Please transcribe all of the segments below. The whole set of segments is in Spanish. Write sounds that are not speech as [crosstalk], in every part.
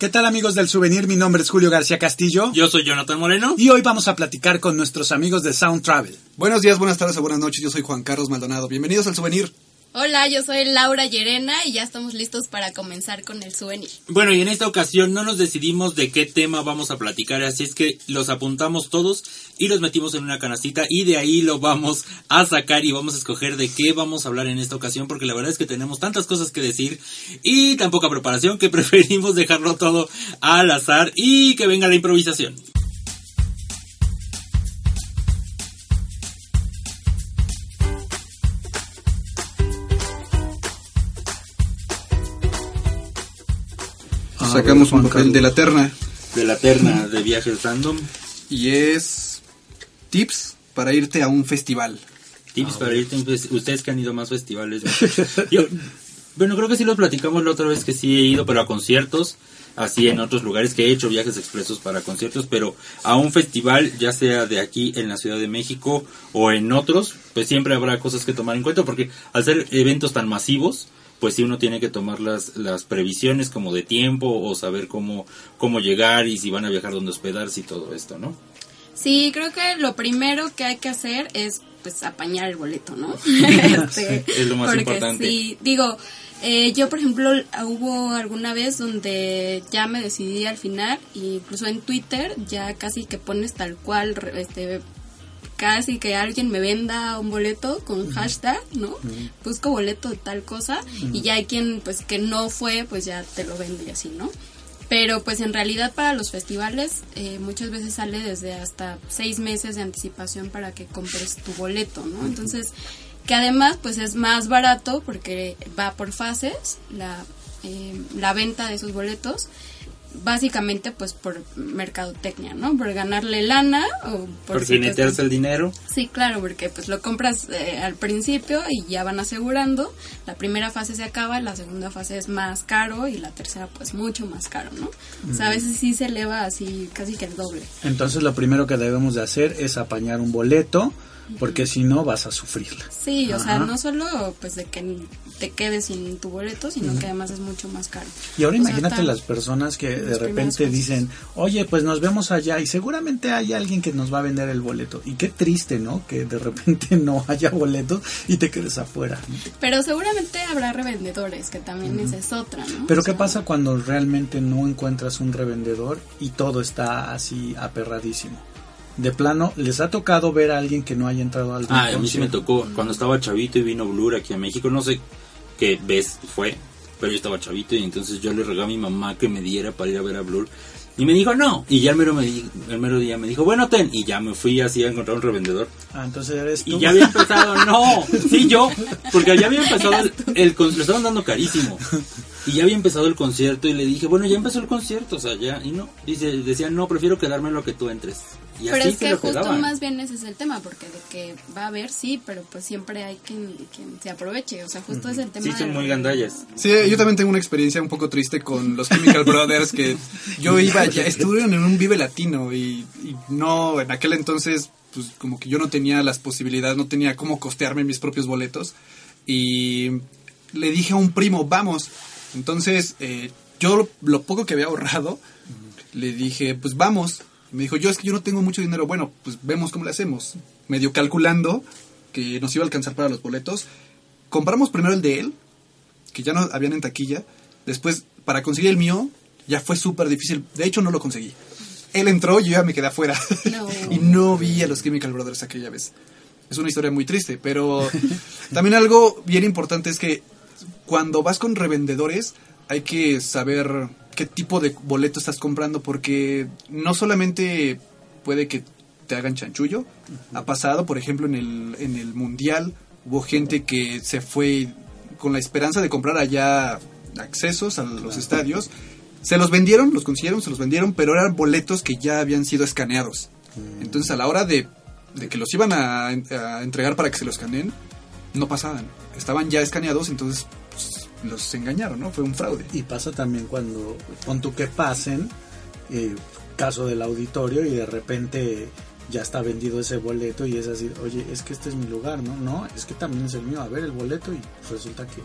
¿Qué tal amigos del souvenir? Mi nombre es Julio García Castillo. Yo soy Jonathan Moreno. Y hoy vamos a platicar con nuestros amigos de Sound Travel. Buenos días, buenas tardes o buenas noches. Yo soy Juan Carlos Maldonado. Bienvenidos al souvenir. Hola, yo soy Laura Llerena y ya estamos listos para comenzar con el souvenir. Bueno, y en esta ocasión no nos decidimos de qué tema vamos a platicar, así es que los apuntamos todos y los metimos en una canastita y de ahí lo vamos a sacar y vamos a escoger de qué vamos a hablar en esta ocasión porque la verdad es que tenemos tantas cosas que decir y tan poca preparación que [laughs] preferimos dejarlo todo al azar y que venga la improvisación. Sacamos un papel de la terna De la terna de viajes random. y es tips para irte a un festival. Tips para irte, a un fes- ustedes que han ido a más festivales. [laughs] Yo, bueno, creo que sí los platicamos la otra vez que sí he ido, pero a conciertos, así en otros lugares que he hecho viajes expresos para conciertos, pero a un festival, ya sea de aquí en la Ciudad de México o en otros, pues siempre habrá cosas que tomar en cuenta, porque al ser eventos tan masivos, pues sí uno tiene que tomar las, las previsiones como de tiempo o saber cómo, cómo llegar y si van a viajar, dónde hospedarse y todo esto, ¿no? Sí, creo que lo primero que hay que hacer es pues apañar el boleto, ¿no? [laughs] [laughs] Este, es lo más porque importante. Sí, digo, eh, yo por ejemplo hubo alguna vez donde ya me decidí al final, e incluso en Twitter ya casi que pones tal cual, este casi que alguien me venda un boleto con hashtag, ¿no? Busco boleto de tal cosa y ya hay quien pues que no fue, pues ya te lo vende y así, ¿no? Pero pues en realidad para los festivales eh, muchas veces sale desde hasta seis meses de anticipación para que compres tu boleto, ¿no? Entonces, que además pues es más barato porque va por fases la, eh, la venta de esos boletos básicamente pues por mercadotecnia, ¿no? Por ganarle lana o por, Por jinetearse el dinero. Sí, claro, porque pues lo compras eh, al principio y ya van asegurando. La primera fase se acaba, la segunda fase es más caro y la tercera pues mucho más caro, ¿no? O sea, a veces sí se eleva así casi que el doble. Entonces lo primero que debemos de hacer es apañar un boleto, porque si no vas a sufrirla. Sí, o sea, no solo pues de que te quedes sin tu boleto, sino que además es mucho más caro. Y ahora O sea, imagínate tan- las personas que de repente dicen, oye, pues nos vemos allá y seguramente hay alguien que nos va a vender el boleto. Y qué triste, ¿no? Que de repente [laughs] no haya boletos y te quedes afuera. Pero seguramente habrá revendedores, que también esa es otra, ¿no? Pero O ¿qué sea, pasa cuando realmente no encuentras un revendedor y todo está así aperradísimo? De plano, ¿les ha tocado ver a alguien que no haya entrado al Ah, a mí sí me tocó. Cuando estaba chavito y vino Blur aquí a México, no sé qué vez fue, pero yo estaba chavito y entonces yo le regalé a mi mamá que me diera para ir a ver a Blur. Y me dijo no. Y ya el mero, me di- el mero día me dijo, bueno, ten. Y ya me fui así a encontrar un revendedor. Ah, entonces eres tú. Y ya había empezado, no, sí yo, porque ya había empezado el, el lo estaban dando carísimo. Y ya había empezado el concierto y le dije, bueno, ya empezó el concierto, o sea, ya, y no. Dice, decían, no, prefiero quedarme en lo que tú entres. Y Pero así es que lo justo quedaban. más bien ese es el tema, porque de que va a haber, sí, pero pues siempre hay quien, quien se aproveche. O sea, justo es el tema. Sí, son de- muy gandallas. Sí, yo también tengo una experiencia un poco triste con los Chemical Brothers que yo iba ya estuvieron en un Vive Latino y, y no en aquel entonces pues como que yo no tenía las posibilidades, no tenía cómo costearme mis propios boletos y le dije a un primo, "Vamos." Entonces, eh, yo lo, lo poco que había ahorrado le dije, "Pues vamos." Me dijo, "Yo es que yo no tengo mucho dinero." Bueno, pues vemos cómo le hacemos. Medio calculando que nos iba a alcanzar para los boletos. Compramos primero el de él, que ya no habían en taquilla. Después, para conseguir el mío, ya fue súper difícil. De hecho, no lo conseguí. Él entró y yo ya me quedé afuera. No. [laughs] y no vi a los Chemical Brothers aquella vez. Es una historia muy triste, pero [laughs] también algo bien importante es que cuando vas con revendedores hay que saber qué tipo de boleto estás comprando porque no solamente puede que te hagan chanchullo. Ha pasado, por ejemplo, en el, en el Mundial hubo gente que se fue con la esperanza de comprar allá accesos a los estadios. Se los vendieron, los consiguieron, se los vendieron, pero eran boletos que ya habían sido escaneados. Entonces a la hora de, de que los iban a, a entregar para que se los escaneen, no pasaban. Estaban ya escaneados, entonces los engañaron, ¿no? Fue un fraude. Y pasa también cuando, pon tú que pasen, eh, caso del auditorio y de repente ya está vendido ese boleto y es así, oye, es que este es mi lugar, ¿no? No, es que también es el mío, a ver el boleto y resulta que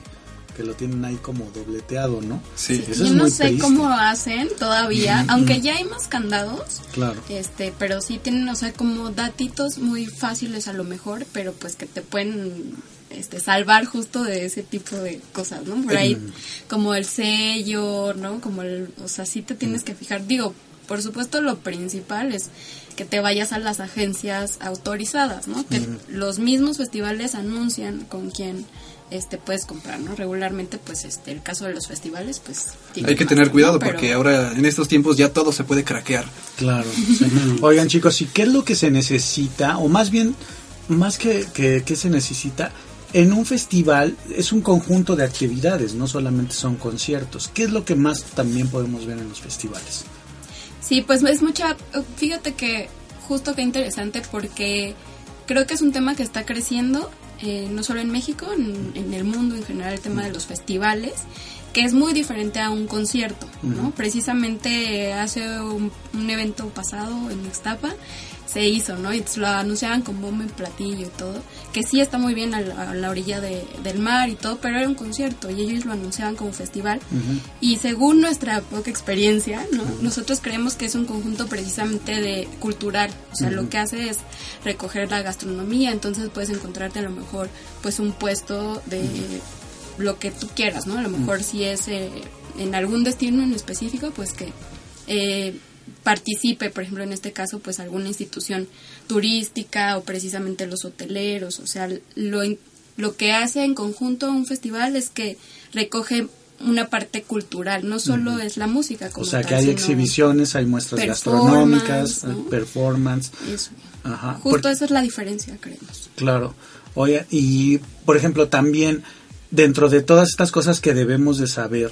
que lo tienen ahí como dobleteado, ¿no? Sí. Eso Yo es no muy sé triste. cómo hacen todavía, aunque ya hay más candados, Claro. este, pero sí tienen, o sea, como datitos muy fáciles a lo mejor, pero pues que te pueden este salvar justo de ese tipo de cosas, ¿no? Por ahí como el sello, ¿no? Como el, o sea, sí te tienes que fijar. Digo, por supuesto lo principal es que te vayas a las agencias autorizadas, ¿no? Que los mismos festivales anuncian con quién este puedes comprar, ¿no? Regularmente pues este el caso de los festivales pues tiene Hay que tener cuidado Pero- porque ahora en estos tiempos ya todo se puede craquear. Claro. sí. [laughs] Oigan chicos, ¿y qué es lo que se necesita? O más bien, más que, que, que se necesita, en un festival es un conjunto de actividades, no solamente son conciertos. ¿Qué es lo que más también podemos ver en los festivales? Sí, pues es mucha, fíjate que justo que interesante porque creo que es un tema que está creciendo, eh, no solo en México, en, en el mundo en general, el tema de los festivales, que es muy diferente a un concierto, ¿no? Precisamente hace un, un evento pasado en Ixtapa se hizo, ¿no? Y lo anunciaban con bombo y platillo y todo, que sí está muy bien a la, a la orilla de- del mar y todo, pero era un concierto y ellos lo anunciaban como festival. Y según nuestra poca experiencia, ¿no? nosotros creemos que es un conjunto precisamente de cultural, o sea, lo que hace es recoger la gastronomía, entonces puedes encontrarte a lo mejor pues un puesto de lo que tú quieras, ¿no? A lo mejor si es eh, en algún destino en específico, pues que eh, participe, por ejemplo, en este caso, pues alguna institución turística o precisamente los hoteleros, o sea, lo, lo que hace en conjunto un festival es que recoge una parte cultural, no solo es la música como O sea, tal, que hay exhibiciones, hay muestras performance, gastronómicas, ¿no? performance. eso. Ajá. Justo esa es la diferencia, creemos. Claro. Oye, y por ejemplo, también dentro de todas estas cosas que debemos de saber,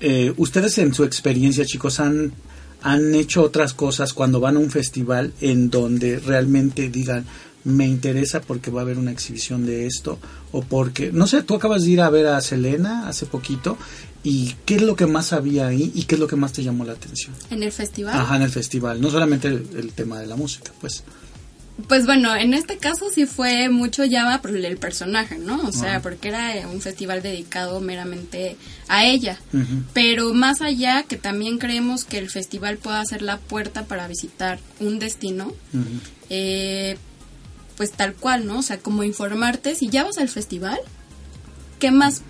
eh, ustedes en su experiencia, chicos, han, han hecho otras cosas cuando van a un festival en donde realmente digan, me interesa porque va a haber una exhibición de esto, o porque, no sé, tú acabas de ir a ver a Selena hace poquito, y qué es lo que más había ahí y qué es lo que más te llamó la atención. En el festival. Ajá, en el festival, no solamente el, el tema de la música, pues. Pues bueno, en este caso sí fue mucho llama por el personaje, ¿no? O sea, porque era un festival dedicado meramente a ella. Pero más allá, que también creemos que el festival pueda ser la puerta para visitar un destino, eh, pues tal cual, ¿no? O sea, como informarte, si ya vas al festival, ¿qué más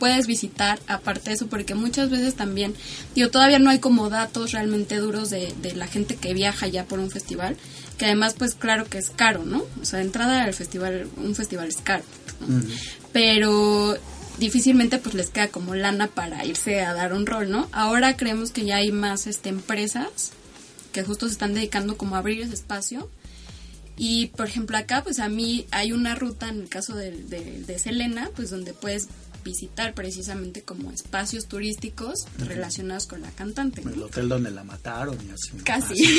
puedes visitar aparte de eso? Porque muchas veces también, digo, todavía no hay como datos realmente duros de, de la gente que viaja ya por un festival, que además, pues claro que es caro, ¿no? O sea, entrada al festival, un festival es caro, ¿no? Pero difícilmente pues les queda como lana para irse a dar un rol, ¿no? Ahora creemos que ya hay más este, empresas que justo se están dedicando como a abrir ese espacio. Y por ejemplo acá pues a mí hay una ruta en el caso de, de, de Selena pues donde puedes visitar precisamente como espacios turísticos relacionados con la cantante. ¿no? El hotel donde la mataron y así. Casi.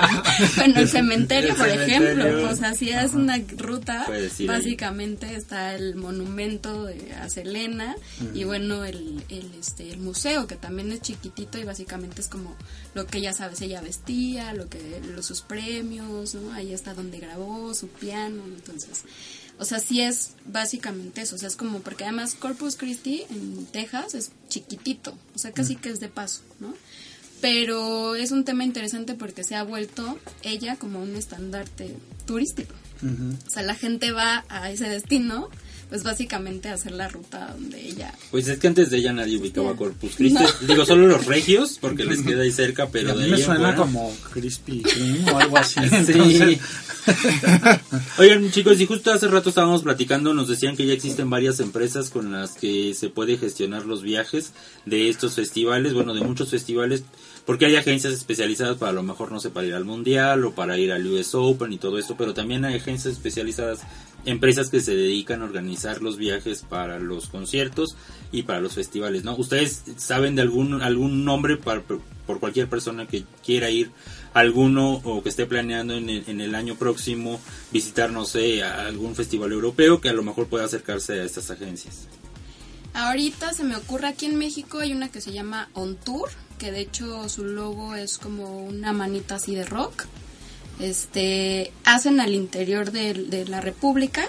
[laughs] bueno, el [laughs] cementerio, El por cementerio. ejemplo. O sea, si es una ruta, ahí. básicamente está el monumento de, a Selena y bueno, el, el, este, el museo, que también es chiquitito y básicamente es como lo que ya sabes, ella vestía, lo que los, sus premios, ¿no? Ahí está donde grabó su piano, entonces... O sea, sí es básicamente eso. O sea, es como, porque además Corpus Christi en Texas es chiquitito. O sea, casi que es de paso, ¿no? Pero es un tema interesante porque se ha vuelto ella como un estandarte turístico. O sea, la gente va a ese destino, pues básicamente hacer la ruta donde ella... Pues es que antes de ella nadie ubicaba. Corpus Christi. Digo, solo los regios, porque les queda ahí cerca, pero a de mí me ahí en suena fuera- como Krispy Kreme o algo así. [laughs] Sí. entonces- Oigan, chicos, y justo hace rato estábamos platicando, nos decían que ya existen varias empresas con las que se puede gestionar los viajes de estos festivales, bueno, de muchos festivales, porque hay agencias especializadas para a lo mejor, no sé, para ir al Mundial o para ir al US Open y todo esto, pero también hay agencias especializadas, empresas que se dedican a organizar los viajes para los conciertos y para los festivales, ¿no? ¿Ustedes saben de algún, algún nombre para, por cualquier persona que quiera ir alguno o que esté planeando en el, en el año próximo visitar, no sé, a algún festival europeo que a lo mejor pueda acercarse a estas agencias? Ahorita se me ocurre aquí en México hay una que se llama On Tour, que de hecho su logo es como una manita así de rock. Este, hacen al interior de, la República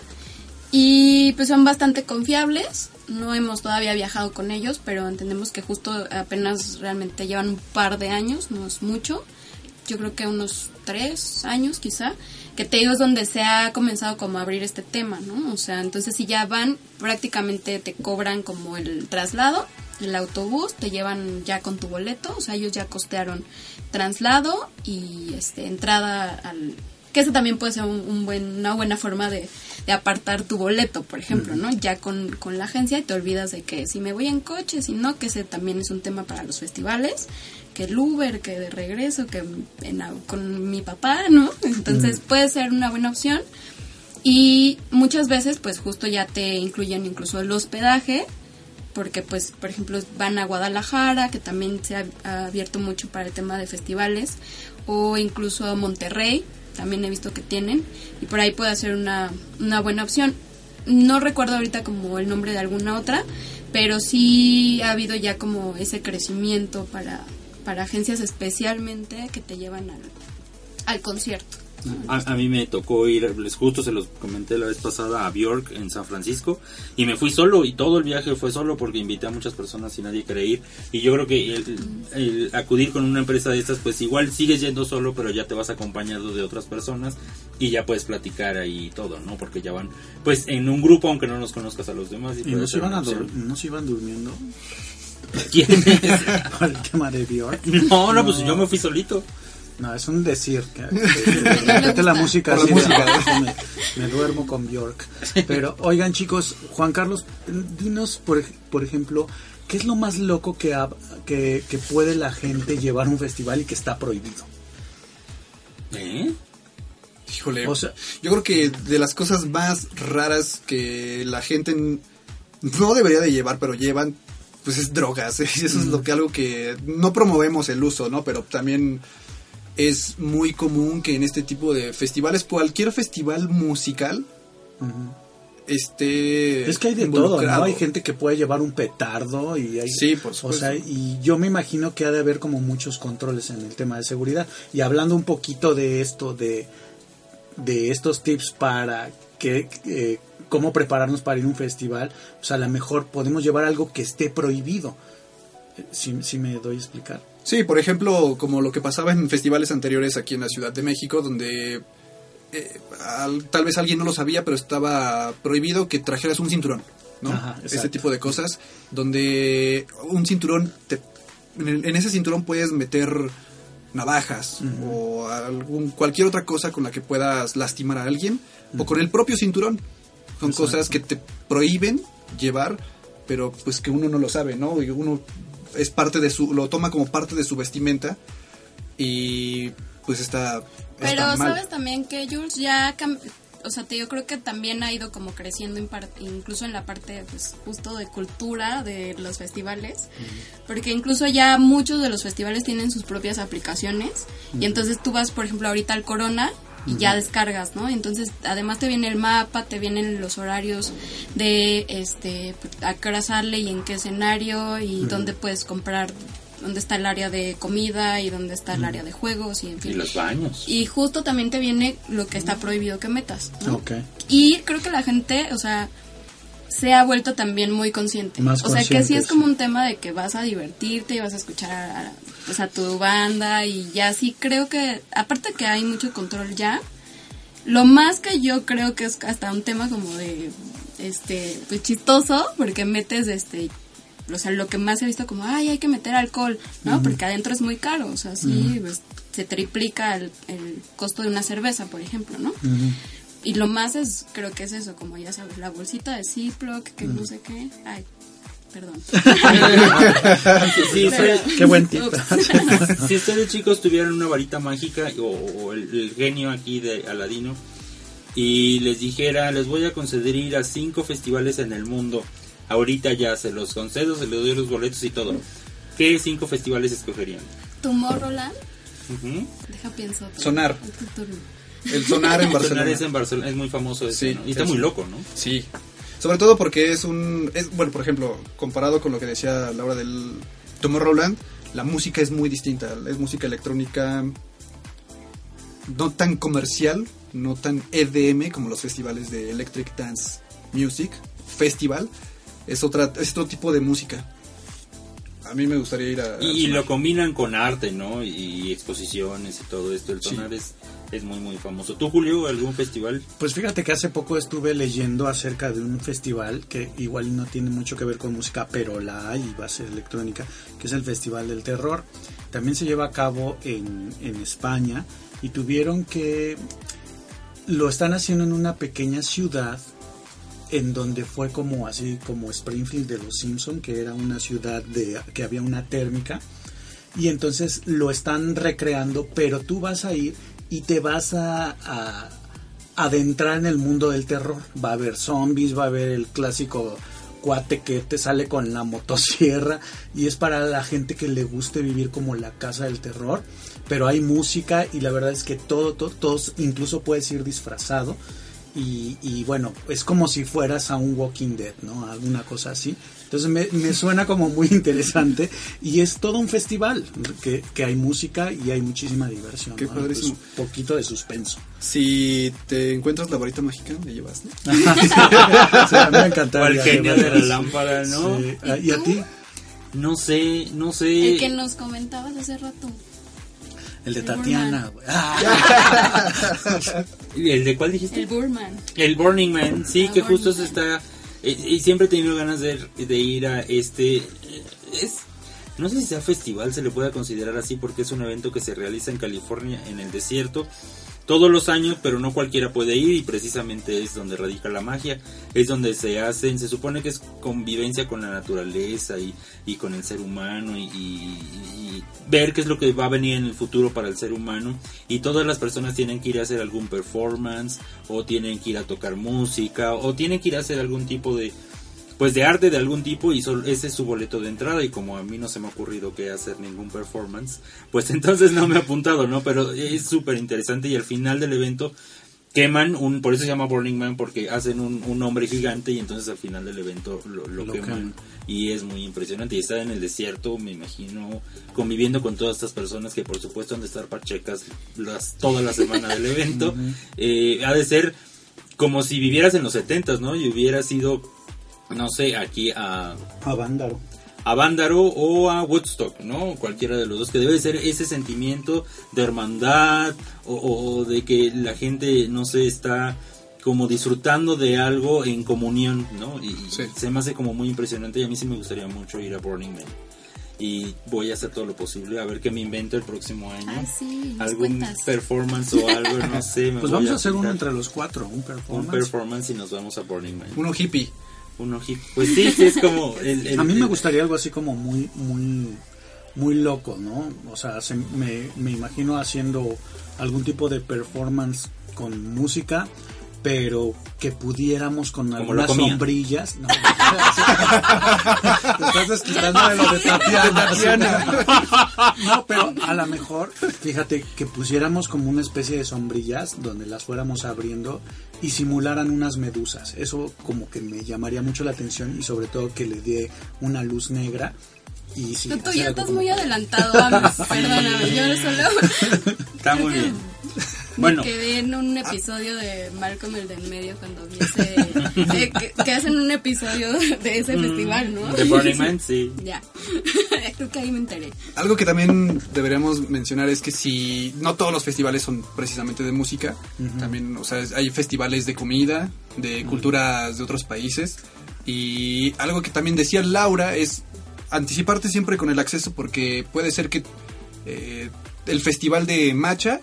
Y pues son bastante confiables. No hemos todavía viajado con ellos, pero entendemos que justo apenas realmente llevan un par de años, no es mucho. Yo creo que unos tres años quizá. Que te digo es donde se ha comenzado como a abrir este tema, ¿no? O sea, entonces si ya van, prácticamente te cobran como el traslado, el autobús, te llevan ya con tu boleto, o sea, ellos ya costearon traslado y este entrada al que eso también puede ser un, buen, una buena forma de, apartar tu boleto, por ejemplo, ¿no? Ya con, con, la agencia y te olvidas de que si me voy en coche, si no, que ese también es un tema para los festivales, que el Uber, que de regreso, que con mi papá, ¿no? Entonces puede ser una buena opción. Y muchas veces, pues justo ya te incluyen incluso el hospedaje, porque pues, por ejemplo, van a Guadalajara, que también se ha, abierto mucho para el tema de festivales, o incluso a Monterrey, también he visto que tienen y por ahí puede ser una, una buena opción. No recuerdo ahorita como el nombre de alguna otra, pero sí ha habido ya como ese crecimiento para, para agencias especialmente que te llevan al, al concierto. A, mí me tocó ir, les justo se los comenté la vez pasada a Bjork en San Francisco y me fui solo y todo el viaje fue solo porque invité a muchas personas y nadie quería ir y yo creo que el, acudir con una empresa de estas pues igual sigues yendo solo pero ya te vas acompañado de otras personas y ya puedes platicar ahí todo, ¿no? Porque ya van pues en un grupo aunque no nos conozcas a los demás. ¿Y, no, se iban no se iban durmiendo? ¿Quién es? el [laughs] tema de Bjork. No, no, pues yo me fui solito. No, es un decir. Que, [laughs] la música, me, duermo con Bjork. Pero, oigan, chicos, Juan Carlos, dinos, por, por ejemplo, ¿qué es lo más loco que, que, que puede la gente llevar a un festival y que está prohibido? ¿Eh? Híjole. O sea, yo creo que de las cosas más raras que la gente no debería de llevar, pero llevan, pues es drogas. [laughs] Eso es lo que algo que no promovemos el uso, ¿no? Pero también es muy común que en este tipo de festivales, cualquier festival musical, esté es que hay de todo no hay gente que puede llevar un petardo y hay sí por supuesto. o sea y yo me imagino que ha de haber como muchos controles en el tema de seguridad. Y hablando un poquito de esto de de estos tips para que eh, cómo prepararnos para ir a un festival pues a lo mejor podemos llevar algo que esté prohibido. Eh, si, si me doy a explicar Sí, por ejemplo, como lo que pasaba en festivales anteriores aquí en la Ciudad de México, donde eh, tal vez alguien no lo sabía, pero estaba prohibido que trajeras un cinturón, ¿no? ese tipo de cosas, donde un cinturón, en, ese cinturón puedes meter navajas o algún, cualquier otra cosa con la que puedas lastimar a alguien, o con el propio cinturón. Son cosas que te prohíben llevar, pero pues que uno no lo sabe, ¿no? Y uno es parte de su, lo toma como parte de su vestimenta y pues está... Pero sabes también que Jules ya, o sea, te, yo creo que también ha ido como creciendo incluso en la parte pues justo de cultura de los festivales, porque incluso ya muchos de los festivales tienen sus propias aplicaciones y entonces tú vas, por ejemplo, ahorita al Corona y ya descargas, ¿no? Entonces, además te viene el mapa, te vienen los horarios de este a qué hora sale y en qué escenario y dónde puedes comprar dónde está el área de comida y dónde está el área de juegos y en fin. Y los baños. Y justo también te viene lo que está prohibido que metas. ¿no? Okay. Y creo que la gente, o sea, se ha vuelto también muy consciente. o sea, que sí es como un tema de que vas a divertirte y vas a escuchar a, pues, a tu banda y ya sí creo que, aparte que hay mucho control ya, lo más que yo creo que es hasta un tema como de, este, pues chistoso, porque metes, este, o sea, lo que más he visto como, ay, hay que meter alcohol, ¿no? Porque adentro es muy caro, o sea, sí, pues, se triplica el, costo de una cerveza, por ejemplo, ¿no? Y lo más es, creo que es eso, como ya sabes, la bolsita de Ziploc, que no sé qué. Ay, perdón. [laughs] qué buen tip. si ustedes chicos tuvieran una varita mágica o, el, genio aquí de Aladino y les dijera, les voy a conceder ir a cinco festivales en el mundo, ahorita ya se los concedo, se les doy los boletos y todo. ¿Qué cinco festivales escogerían? Tomorrowland. Deja pienso. Sonar. El sonar en Barcelona. Sonar es en Barcelona, es muy famoso ese, Y está muy loco, ¿no? Sí. Sobre todo porque es un... Es, bueno, por ejemplo, comparado con lo que decía Laura del Tomorrowland, la música es muy distinta. Es música electrónica no tan comercial, no tan EDM como los festivales de Electric Dance Music Festival es otra es otro tipo de música. A mí me gustaría ir a... Y, y lo combinan con arte, ¿no? Y exposiciones y todo esto. El Sonar es, es muy, muy famoso. ¿Tú, Julio, algún festival? Pues fíjate que hace poco estuve leyendo acerca de un festival que igual no tiene mucho que ver con música, pero la hay y va a ser electrónica, que es el Festival del Terror. También se lleva a cabo en, en España y tuvieron que... Lo están haciendo en una pequeña ciudad en donde fue como así como Springfield de los Simpson que era una ciudad de que había una térmica y entonces lo están recreando pero tú vas a ir y te vas a, adentrar en el mundo del terror. Va a haber zombies va a haber el clásico cuate que te sale con la motosierra y es para la gente que le guste vivir como la casa del terror pero hay música y la verdad es que todo, todo todos incluso puedes ir disfrazado y, y, bueno, es como si fueras a un Walking Dead, ¿no? Alguna cosa así. Entonces me, me [laughs] suena como muy interesante y es todo un festival que, que hay música y hay muchísima diversión. Qué ¿no? padrísimo. Pues, poquito de suspenso. Si te encuentras la varita mágica, [laughs] me llevas, ¿no? O el genio de la lámpara, ¿no? Sí. Ah, ¿Y a ti? No sé, no sé. El que nos comentabas hace rato. El de El Tatiana. Güey. Ah, [laughs] ¿El de cuál dijiste? El Burman. El Burning Man, sí, Ah, que Burning justo se está... eh, Y siempre he tenido ganas de, de ir a este... eh, Es, no sé si sea festival, se le pueda considerar así, porque es un evento que se realiza en California, en el desierto, todos los años, pero no cualquiera puede ir y precisamente es donde radica la magia, es donde se hacen, se supone que es convivencia con la naturaleza y, y con el ser humano y, y- ver qué es lo que va a venir en el futuro para el ser humano. Y todas las personas tienen que ir a hacer algún performance o tienen que ir a tocar música o tienen que ir a hacer algún tipo de pues de arte de algún tipo y sol- ese es su boleto de entrada y como a mí no se me ha ocurrido que hacer ningún performance, pues [laughs] entonces no me he apuntado, ¿no? Pero es súper interesante y al final del evento queman un, por eso se llama Burning Man porque hacen un, un hombre gigante y entonces al final del evento lo, lo Lo queman y es muy impresionante y estar en el desierto me imagino conviviendo con todas estas personas que por supuesto han de estar pachecas las, toda la semana del [laughs] evento eh, ha de ser como si vivieras en los setentas, ¿no? Y hubieras ido, no sé, aquí a, a Vándaro. a Vándaro o a Woodstock, ¿no? Cualquiera de los dos, que debe ser ese sentimiento de hermandad o, de que la gente, no sé, está como disfrutando de algo en comunión, ¿no? Y, Sí. se me hace como muy impresionante y a mí sí me gustaría mucho ir a Burning Man. Y voy a hacer todo lo posible a ver qué me invento el próximo año. Ah, sí, Algún cuentas. performance o algo, no sé. [laughs] me Pues voy vamos a hacer uno entre los cuatro, un un performance. performance y nos vamos a Burning Man. Uno hippie. Uno hit. Pues sí, sí, es como... [laughs] el- el- A mí me gustaría algo así como muy, muy, muy loco, ¿no? O sea, se- me, me imagino haciendo algún tipo de performance con música, pero que pudiéramos con Como algunas sombrillas. No, [laughs] Te estás desquitando de lo de Tatiana. No, pero a lo mejor, fíjate, que pusiéramos como una especie de sombrillas donde las fuéramos abriendo y simularan unas medusas. Eso como que me llamaría mucho la atención y sobre todo que le dé una luz negra. Y sí, Tú, ya estás como- muy adelantado. [laughs] Perdóname, yo solo Está muy bien. [laughs] me Bueno, quedé en un episodio de Malcolm el del medio cuando vi ese... eh, que, que hacen un episodio de ese festival, ¿no? The Burning [laughs] Man, sí. Ya. [laughs] Creo que ahí me enteré. Algo que también deberíamos mencionar es que si no todos los festivales son precisamente de música, también, o sea, hay festivales de comida, de culturas de otros países y algo que también decía Laura es anticiparte siempre con el acceso porque puede ser que eh, el festival de Macha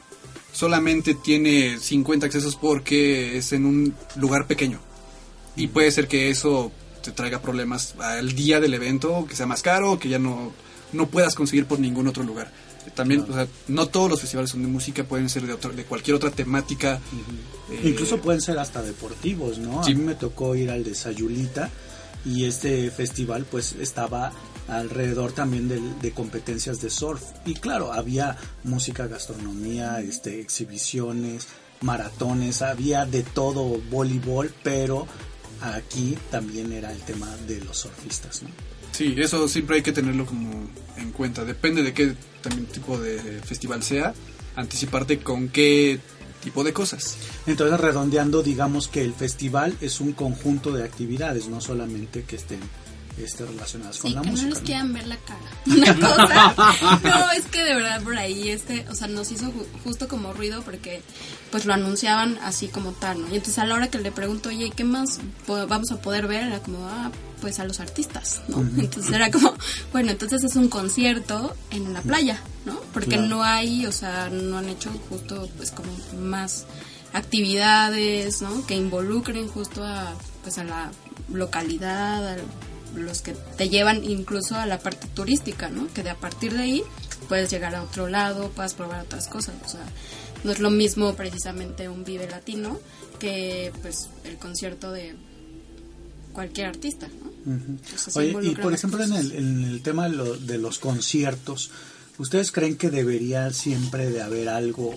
solamente tiene 50 accesos porque es en un lugar pequeño y puede ser que eso te traiga problemas al día del evento, que sea más caro, que ya no, no puedas conseguir por ningún otro lugar. También, o sea, no todos los festivales son de música, pueden ser de, de cualquier otra temática. eh, Incluso pueden ser hasta deportivos, ¿no? Sí. A mí me tocó ir al de Sayulita y este festival pues estaba alrededor también del- de, competencias de surf y claro, había música, gastronomía, este, exhibiciones, maratones, había de todo voleibol, pero aquí también era el tema de los surfistas, ¿no? Sí, eso siempre hay que tenerlo como en cuenta. Depende de qué también tipo de festival sea, anticiparte con qué tipo de cosas. Entonces, redondeando, digamos que el festival es un conjunto de actividades, no solamente que estén este, relacionadas con la que música. no les quieran ver la cara. [laughs] Una cosa. No, es que de verdad por ahí, este, o sea, nos hizo ju- justo como ruido porque pues lo anunciaban así como tal, ¿no? Y entonces a la hora que le pregunto, oye, ¿y ¿qué más vamos a poder ver? Era como, ah, pues a los artistas, ¿no? Entonces era como, bueno, entonces es un concierto en la playa, ¿no? Porque Claro. no hay, o sea, no han hecho justo pues como más actividades, ¿no? Que involucren justo a, pues a la localidad, a los que te llevan incluso a la parte turística, ¿no? Que de a partir de ahí puedes llegar a otro lado, puedes probar otras cosas, o sea, no es lo mismo precisamente un Vive Latino que pues el concierto de cualquier artista, ¿no? Entonces, Oye, y por ejemplo, en cosas. el, en el tema de, lo- de los conciertos, ¿ustedes creen que debería siempre de haber algo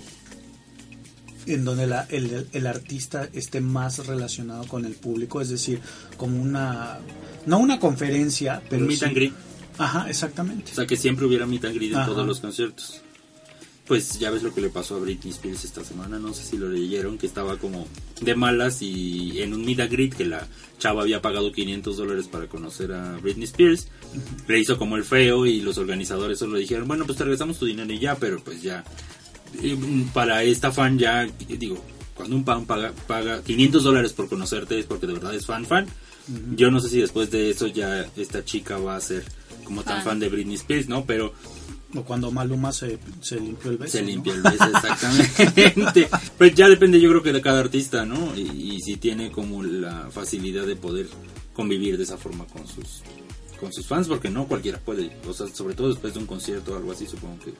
en donde la- el, el artista esté más relacionado con el público? Es decir, como una, no una conferencia, pero Un meet sí- and greet. Ajá, exactamente. O sea, que siempre hubiera meet and greet en Ajá. todos los conciertos. Pues ya ves lo que le pasó a Britney Spears esta semana, no sé si lo leyeron, que estaba como de malas y en un meet and greet que la chava había pagado 500 dólares para conocer a Britney Spears, le hizo como el feo y los organizadores solo dijeron, bueno, pues te regresamos tu dinero y ya, pero pues ya, eh, para esta fan ya, digo, cuando un fan paga, paga 500 dólares por conocerte es porque de verdad es fan fan. Yo no sé si después de eso ya esta chica va a ser como tan Fan. fan de Britney Spears, ¿no? Pero O cuando Maluma se, se limpió el beso. se ¿no? limpia el beso, exactamente. [laughs] pues ya depende, yo creo que de cada artista, ¿no? Y, y si tiene como la facilidad de poder convivir de esa forma con sus con sus fans, porque no cualquiera puede, o sea, sobre todo después de un concierto o algo así, supongo que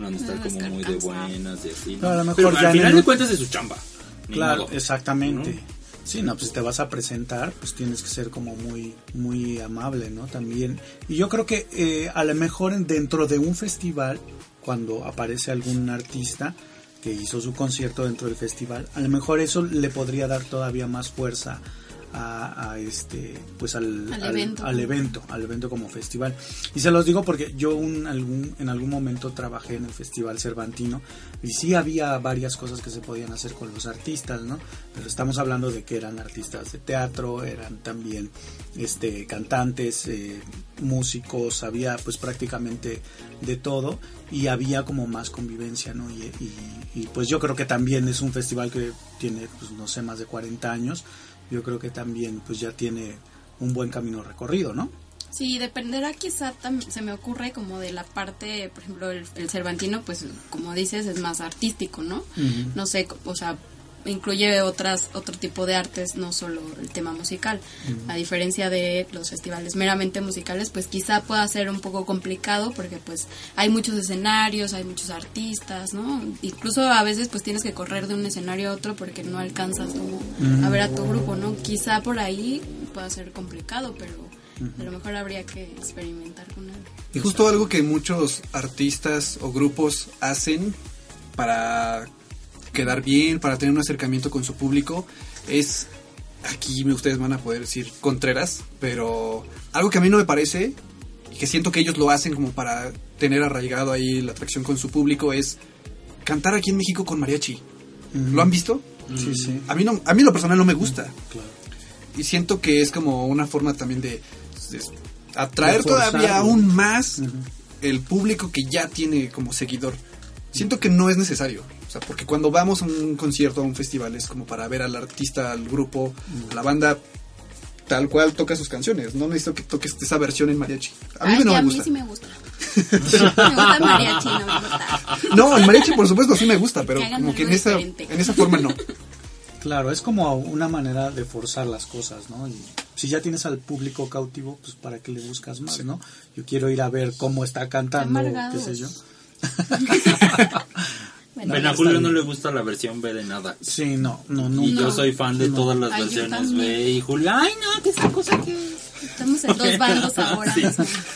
no van a estar como muy de buenas y así. ¿no? Pero a lo mejor Pero ya al final el- de cuentas es su chamba. Claro, modo. exactamente. Sí, no, pues te vas a presentar, pues tienes que ser como muy, muy amable, ¿no? También. Y yo creo que eh, a lo mejor en- dentro de un festival, cuando aparece algún artista que hizo su concierto dentro del festival, a lo mejor eso le podría dar todavía más fuerza a, a este, pues al, Al evento. al evento, al evento como festival. Y se los digo porque yo un, algún, en algún momento trabajé en el Festival Cervantino y sí había varias cosas que se podían hacer con los artistas, ¿no? Pero estamos hablando de que eran artistas de teatro, eran también este cantantes, eh, músicos, había pues prácticamente de todo y había como más convivencia, ¿no? Y, y- y, pues yo creo que también es un festival que tiene pues no sé más de 40 años, yo creo que también pues ya tiene un buen camino recorrido, ¿no? Sí, dependerá quizá se me ocurre como de la parte, por ejemplo, el, el Cervantino, pues como dices, es más artístico, ¿no? No sé, o sea, incluye otras otro tipo de artes, no solo el tema musical. A diferencia de los festivales meramente musicales, pues quizá pueda ser un poco complicado porque pues hay muchos escenarios, hay muchos artistas, ¿no? Incluso a veces pues tienes que correr de un escenario a otro porque no alcanzas como a ver a tu grupo, ¿no? Quizá por ahí pueda ser complicado, pero a lo mejor habría que experimentar con él. Y justo algo que muchos artistas o grupos hacen para quedar bien, para tener un acercamiento con su público, es, aquí ustedes van a poder decir contreras, pero algo que a mí no me parece, y que siento que ellos lo hacen como para tener arraigado ahí la atracción con su público, es cantar aquí en México con mariachi. ¿Lo han visto? Sí, sí. A mí, no, a mí lo personal no me gusta. Claro. Y siento que es como una forma también de, de atraer De todavía aún más el público que ya tiene como seguidor. Siento que no es necesario. O sea, porque cuando vamos a un concierto, a un festival, es como para ver al artista, al grupo, a la banda, tal cual toca sus canciones. No necesito que toques esa versión en mariachi. A mí Ay, no me a gusta. mí sí me gusta. [laughs] me gusta el mariachi, no me gusta. No, en mariachi por supuesto sí me gusta, pero Que como que en esa, diferente. en esa forma no. Claro, es como una manera de forzar las cosas, ¿no? Y si ya tienes al público cautivo, pues para qué le buscas más, ¿no? Yo quiero ir a ver cómo está cantando, qué sé yo. [laughs] Bueno, Bueno, a Julio no le gusta la versión B de nada. Sí, no, no, Y nunca. yo soy fan de No. todas las Ay, versiones. B. Y Julio, ay no, que esa cosa que... Estamos en dos [laughs] bandos ahora. Sí.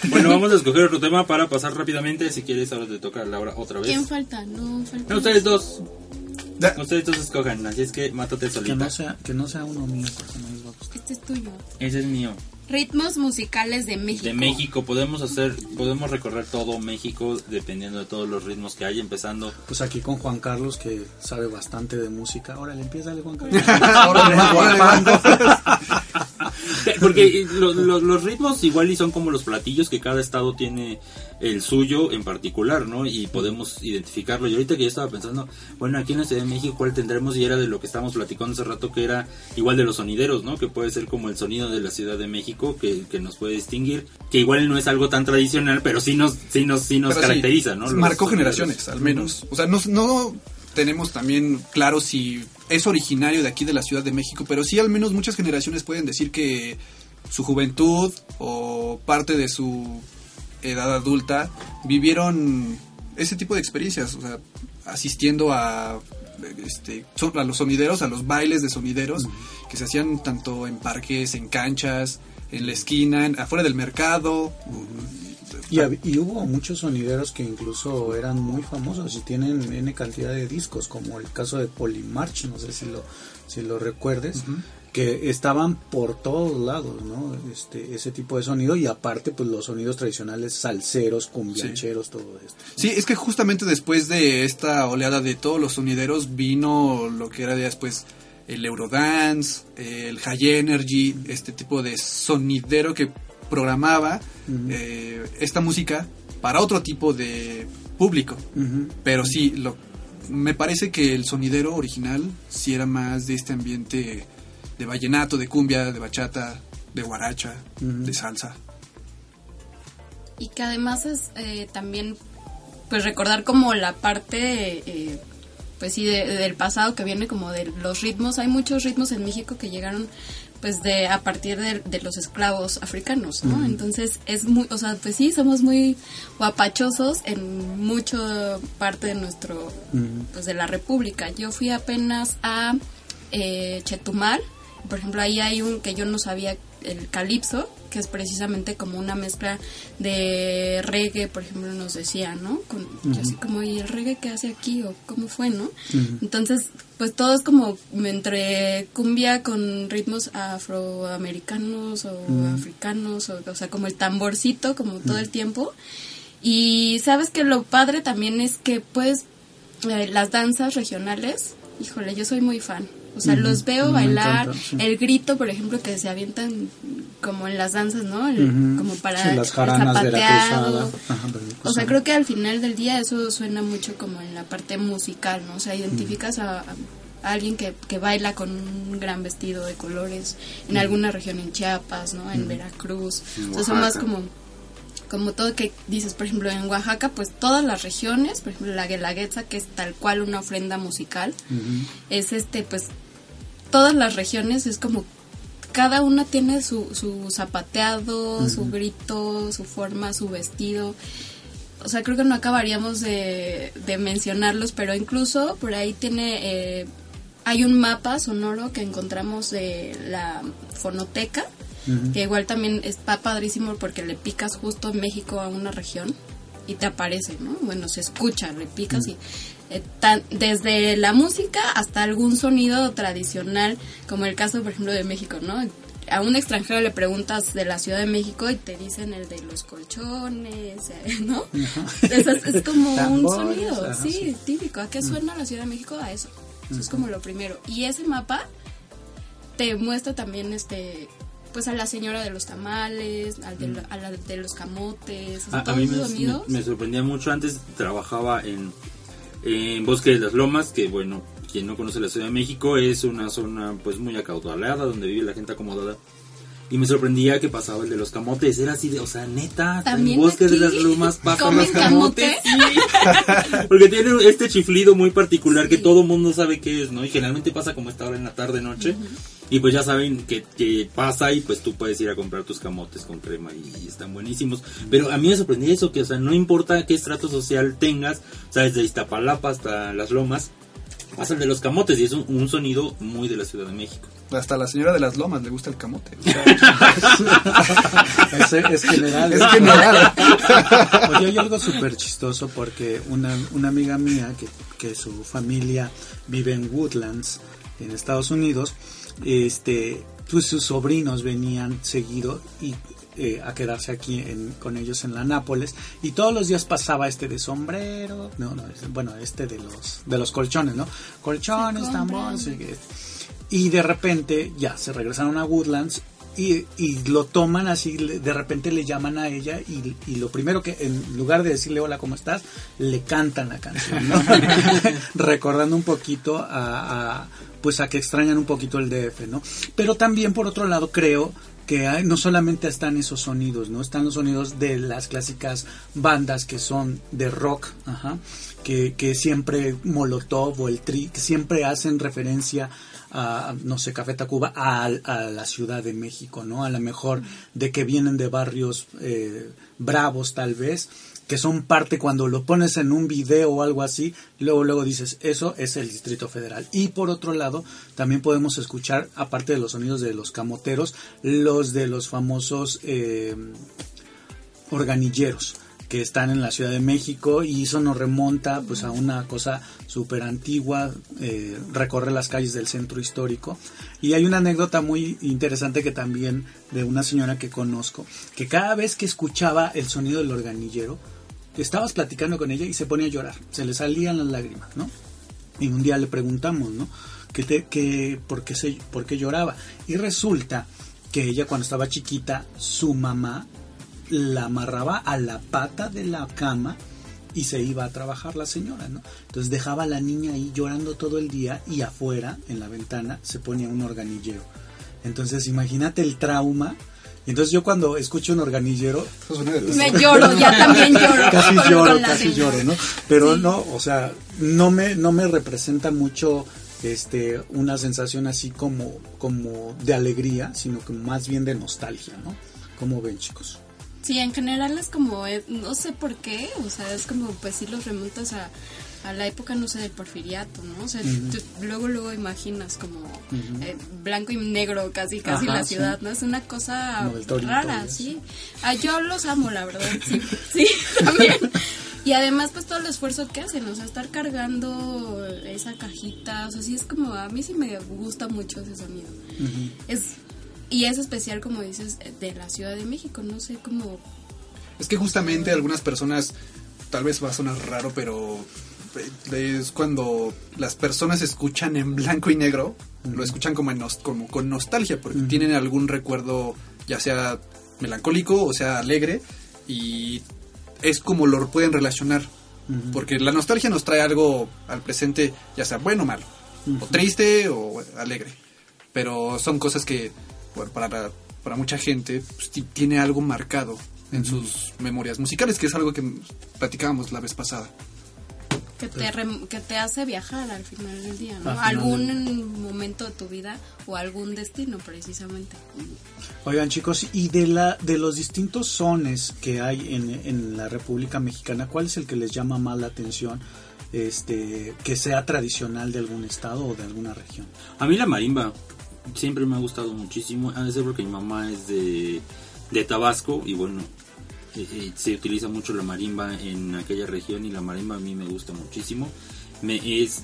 Bueno, vamos a escoger otro tema para pasar rápidamente. Si quieres, ahora te toca a Laura otra vez. ¿Quién falta? No, falta. No, ustedes dos. Ya, Ustedes dos escojan. Así es que mátate Que solita. no sea, que no sea uno mío, porque no les va a gustar. Este es tuyo. Ese es mío. Ritmos musicales de México. De México podemos hacer, podemos recorrer todo México dependiendo de todos los ritmos que hay, empezando. Pues aquí con Juan Carlos que sabe bastante de música. Órale, empieza Juan Carlos. [laughs] Órale, órale, [laughs] Porque lo- lo- los ritmos igual y son como los platillos que cada estado tiene el suyo en particular, ¿no? Y podemos identificarlo. Y ahorita que yo estaba pensando, bueno, aquí en la Ciudad de México, ¿cuál tendremos? Y era de lo que estábamos platicando hace rato, que era igual de los sonideros, ¿no? Que puede ser como el sonido de la Ciudad de México, que, que nos puede distinguir. Que igual no es algo tan tradicional, pero sí nos, sí nos, sí nos Pero sí, caracteriza, ¿no? Los Marcó sonideros. generaciones, al menos. O sea, no, no tenemos también claro si es originario de aquí de la Ciudad de México, pero sí al menos muchas generaciones pueden decir que su juventud o parte de su edad adulta vivieron ese tipo de experiencias, o sea, asistiendo a este, a los sonideros, a los bailes de sonideros que se hacían tanto en parques, en canchas, en la esquina, en- afuera del mercado. Hab- y hubo muchos sonideros que incluso eran muy famosos y tienen N cantidad de discos, como el caso de Polymarch, no sé si lo, si lo recuerdes, que estaban por todos lados, ¿no? Este, ese tipo de sonido y aparte pues los sonidos tradicionales salseros, cumbiancheros, todo esto. Sí, es que justamente después de esta oleada de todos los sonideros vino lo que era después el Eurodance, el High Energy, este tipo de sonidero que programaba eh, esta música para otro tipo de público. Pero sí, lo, me parece que el sonidero original sí era más de este ambiente de vallenato, de cumbia, de bachata, de guaracha, de salsa. Y que además es eh, también, pues recordar como la parte, eh, pues sí, de- del pasado que viene como de los ritmos. Hay muchos ritmos en México que llegaron pues de a partir de, de los esclavos africanos, ¿no? Entonces es muy, o sea, pues sí, somos muy guapachosos en mucho parte de nuestro, pues de la república. Yo fui apenas a eh, Chetumal, por ejemplo, ahí hay un que yo no sabía, el calipso, que es precisamente como una mezcla de reggae, por ejemplo, nos decía, ¿no? Con, Yo así como, ¿y el reggae que hace aquí? ¿O cómo fue, no? Entonces, pues todo es como entre cumbia con ritmos afroamericanos o africanos, o, o sea, como el tamborcito, como todo el tiempo. Y sabes que lo padre también es que, pues, eh, las danzas regionales, híjole, yo soy muy fan. O sea, los veo bailar, encanta, sí. el grito, por ejemplo, que se avientan como en las danzas, ¿no? El-. Como para Sí, las el de la. Ajá, O sea, creo que al final del día eso suena mucho como en la parte musical, ¿no? O sea, identificas a, a alguien que, que baila con un gran vestido de colores en alguna región en Chiapas, ¿no? En Veracruz. En Entonces son más como como todo que dices, por ejemplo, en Oaxaca, pues todas las regiones, por ejemplo, la guelaguetza, que es tal cual una ofrenda musical, es este, pues, todas las regiones es como, cada una tiene su, su zapateado, su grito, su forma, su vestido. O sea, creo que no acabaríamos de, de mencionarlos, pero incluso por ahí tiene, eh, hay un mapa sonoro que encontramos de la fonoteca, que igual también está padrísimo porque le picas justo en México a una región y te aparece, ¿no? Bueno, se escucha, le picas y eh, tan- desde la música hasta algún sonido tradicional, como el caso, por ejemplo, de México, ¿no? A un extranjero le preguntas de la Ciudad de México y te dicen el de los colchones, eh, [laughs] ¿no? Es, es como un sonido, ajá, sí, sí. típico. ¿A qué suena la Ciudad de México? A eso. Eso es como lo primero. Y ese mapa te muestra también este pues a la señora de los tamales, al de, a la de los camotes, A, todos mí me- me sorprendía mucho. Antes trabajaba en, en Bosque de las Lomas, que bueno, quien no conoce la Ciudad de México es una zona pues muy acaudalada, donde vive la gente acomodada. Y me sorprendía que pasaba el de los camotes. Era así de, o sea, neta, en Bosque de las Lomas pasan los camotes. camote. sí. [laughs] Porque tiene este chiflido muy particular que Sí. todo mundo sabe qué es, ¿no? Y generalmente pasa como esta hora en la tarde, noche. Y pues ya saben que, que pasa y pues tú puedes ir a comprar tus camotes con crema y, están buenísimos. Pero a mí me sorprendía eso, que o sea, no importa qué estrato social tengas, o sea, desde Iztapalapa hasta Las Lomas, pasa el de los camotes y es un, un sonido muy de la Ciudad de México. Hasta la señora de las lomas le gusta el camote. [laughs] [laughs] es, es general. Es general. [laughs] Oye, hay algo súper chistoso porque una, una amiga mía que, que su familia vive en Woodlands, en Estados Unidos, este, pues sus sobrinos venían seguido y eh, a quedarse aquí en- con ellos en la Nápoles. Y todos los días pasaba este de sombrero, no, no, bueno, este de los de los colchones, ¿no? Colchones, tambores, y- y de repente ya se regresaron a Woodlands y, y lo toman así, de repente le llaman a ella y, y lo primero que, en lugar de decirle hola, ¿cómo estás? Le cantan la canción, ¿no? [laughs] Recordando un poquito a, a, pues a que extrañan un poquito el DF, ¿no? Pero también por otro lado creo que hay- no solamente están esos sonidos, ¿no? Están los sonidos de las clásicas bandas que son de rock, ajá, que, que siempre Molotov o el Tri, que siempre hacen referencia a, no sé, Café Tacuba, a, a la Ciudad de México, ¿no? A lo mejor de que vienen de barrios eh, bravos tal vez, que son parte cuando lo pones en un video o algo así, luego luego dices, eso es el Distrito Federal. Y por otro lado, también podemos escuchar, aparte de los sonidos de los camoteros, los de los famosos eh, organilleros que están en la Ciudad de México y eso nos remonta pues a una cosa súper antigua, eh, recorre las calles del centro histórico y hay una anécdota muy interesante que también de una señora que conozco, que cada vez que escuchaba el sonido del organillero, estabas platicando con ella y se ponía a llorar, se le salían las lágrimas, ¿no? Y un día le preguntamos, ¿no? ¿Qué te, qué, por, qué se, ¿Por qué lloraba? Y resulta que ella cuando estaba chiquita, su mamá la amarraba a la pata de la cama y se iba a trabajar la señora, ¿no? Entonces dejaba a la niña ahí llorando todo el día y afuera, en la ventana, se ponía un organillero. Entonces imagínate el trauma. Y entonces yo cuando escucho un organillero, de Me lloro, ya también lloro. casi lloro, casi señora. lloro, ¿no? Pero Sí. no, o sea, no me, no me representa mucho este una sensación así como, como de alegría, sino que más bien de nostalgia, ¿no? Como ven chicos. Sí, en general es como, eh, no sé por qué, o sea, es como, pues sí los remontas a, a la época, no sé, del porfiriato, ¿no? O sea, tú luego, luego imaginas como eh, blanco y negro casi, casi Ajá, la sí. ciudad, ¿no? Es una cosa rara, sí. Ah, yo los amo, la verdad, sí, [laughs] sí, también. Y además, pues todo el esfuerzo que hacen, o sea, estar cargando esa cajita, o sea, sí es como, a mí sí me gusta mucho ese sonido. Es, y es especial, como dices, de la Ciudad de México, no sé cómo... Es que justamente algunas personas, tal vez va a sonar raro, pero eh, es cuando las personas escuchan en blanco y negro, lo escuchan como, en nos- como con nostalgia, porque tienen algún recuerdo, ya sea melancólico o sea alegre, y es como lo pueden relacionar. Porque la nostalgia nos trae algo al presente, ya sea bueno o malo, o triste o alegre. Pero son cosas que bueno, para, para mucha gente pues, ti- tiene algo marcado en sus memorias musicales, que es algo que platicábamos la vez pasada. Que te, rem- que te hace viajar al final del día, ¿no? Al final Algún momento de tu vida o algún destino, precisamente. Oigan chicos, y de la de los distintos sones que hay en, en la República Mexicana, ¿cuál es el que les llama más la atención? Este, que sea tradicional de algún estado o de alguna región. A mí la marimba siempre me ha gustado muchísimo. De ser porque mi mamá es de, de Tabasco y bueno, se utiliza mucho la marimba en aquella región y la marimba a mí me gusta muchísimo. Me es,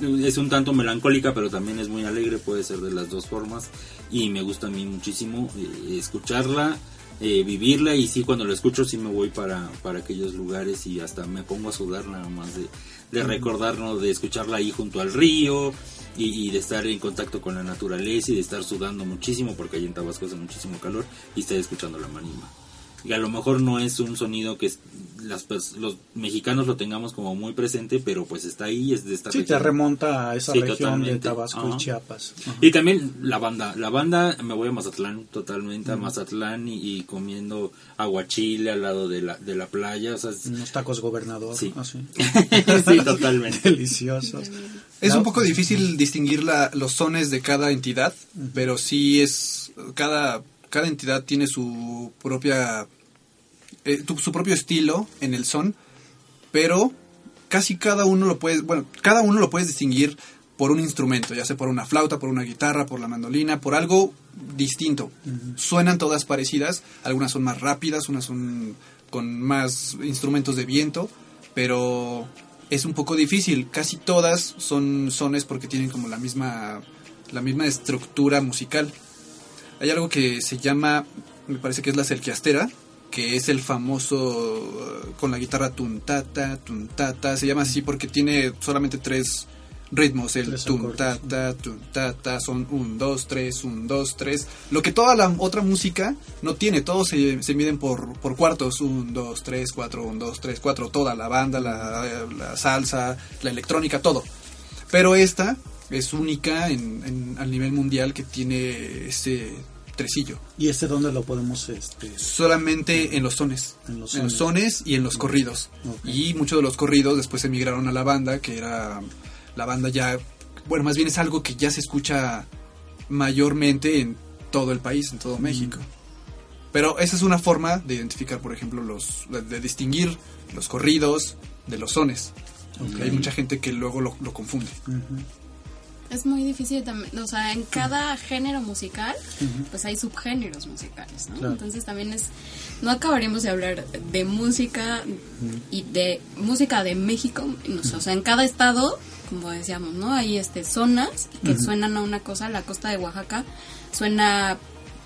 es un tanto melancólica, pero también es muy alegre, puede ser de las dos formas. Y me gusta a mí muchísimo eh, escucharla, eh, vivirla. Y sí, cuando lo escucho, sí me voy para, para aquellos lugares y hasta me pongo a sudar nada más de, de recordarnos, de escucharla ahí junto al río. Y, y de estar en contacto con la naturaleza y de estar sudando muchísimo porque allí en Tabasco hace muchísimo calor y estar escuchando la marimba y a lo mejor no es un sonido que es- las pers- los mexicanos lo tengamos como muy presente, pero pues está ahí, es de esta Sí, te remonta a esa Sí, región de. Tabasco Ajá. y Chiapas. Ajá. Y también la banda, la banda me voy a Mazatlán totalmente, a Mazatlán y, y comiendo aguachile al lado de la, de la playa, o sea, es- Unos tacos gobernador. Sí. así. [laughs] sí, totalmente. [laughs] Deliciosos. Es un poco difícil distinguir la- los sones de cada entidad, pero sí es cada cada entidad tiene su propia eh, tu- su propio estilo en el son, pero casi cada uno lo puedes, bueno, cada uno lo puedes distinguir por un instrumento, ya sea por una flauta, por una guitarra, por la mandolina, por algo distinto. Suenan todas parecidas, algunas son más rápidas, unas son con más instrumentos de viento, pero es un poco difícil. Casi todas son sones porque tienen como la misma la misma estructura musical. hay algo que se llama, me parece que es la selquiastera, que es el famoso uh, con la guitarra tuntata, tuntata, se llama así porque tiene solamente tres ritmos, el Tres tuntata, tuntata, son un, dos, tres, un, dos, tres. Lo que toda la otra música no tiene, todos se, se miden por, por cuartos, un, dos, tres, cuatro, un, dos, tres, cuatro, toda la banda, la, la salsa, la electrónica, todo. Pero esta es única en, en- a nivel mundial que tiene ese tresillo. ¿Y este dónde lo podemos este, Solamente en los sones. En los En los sones. y en los corridos. Y muchos de los corridos después emigraron a la banda, que era la banda ya... Bueno, más bien es algo que ya se escucha mayormente en todo el país, en todo México. Pero esa es una forma de identificar, por ejemplo, los de, de distinguir los corridos de los sones. Hay mucha gente que luego lo, lo confunde. Es muy difícil también, o sea, en cada género musical, pues hay subgéneros musicales, ¿no? Claro. Entonces también es, no acabaremos de hablar de música y de música de México, no sé, o sea, en cada estado, como decíamos, ¿no? Hay este zonas que suenan a una cosa, la costa de Oaxaca suena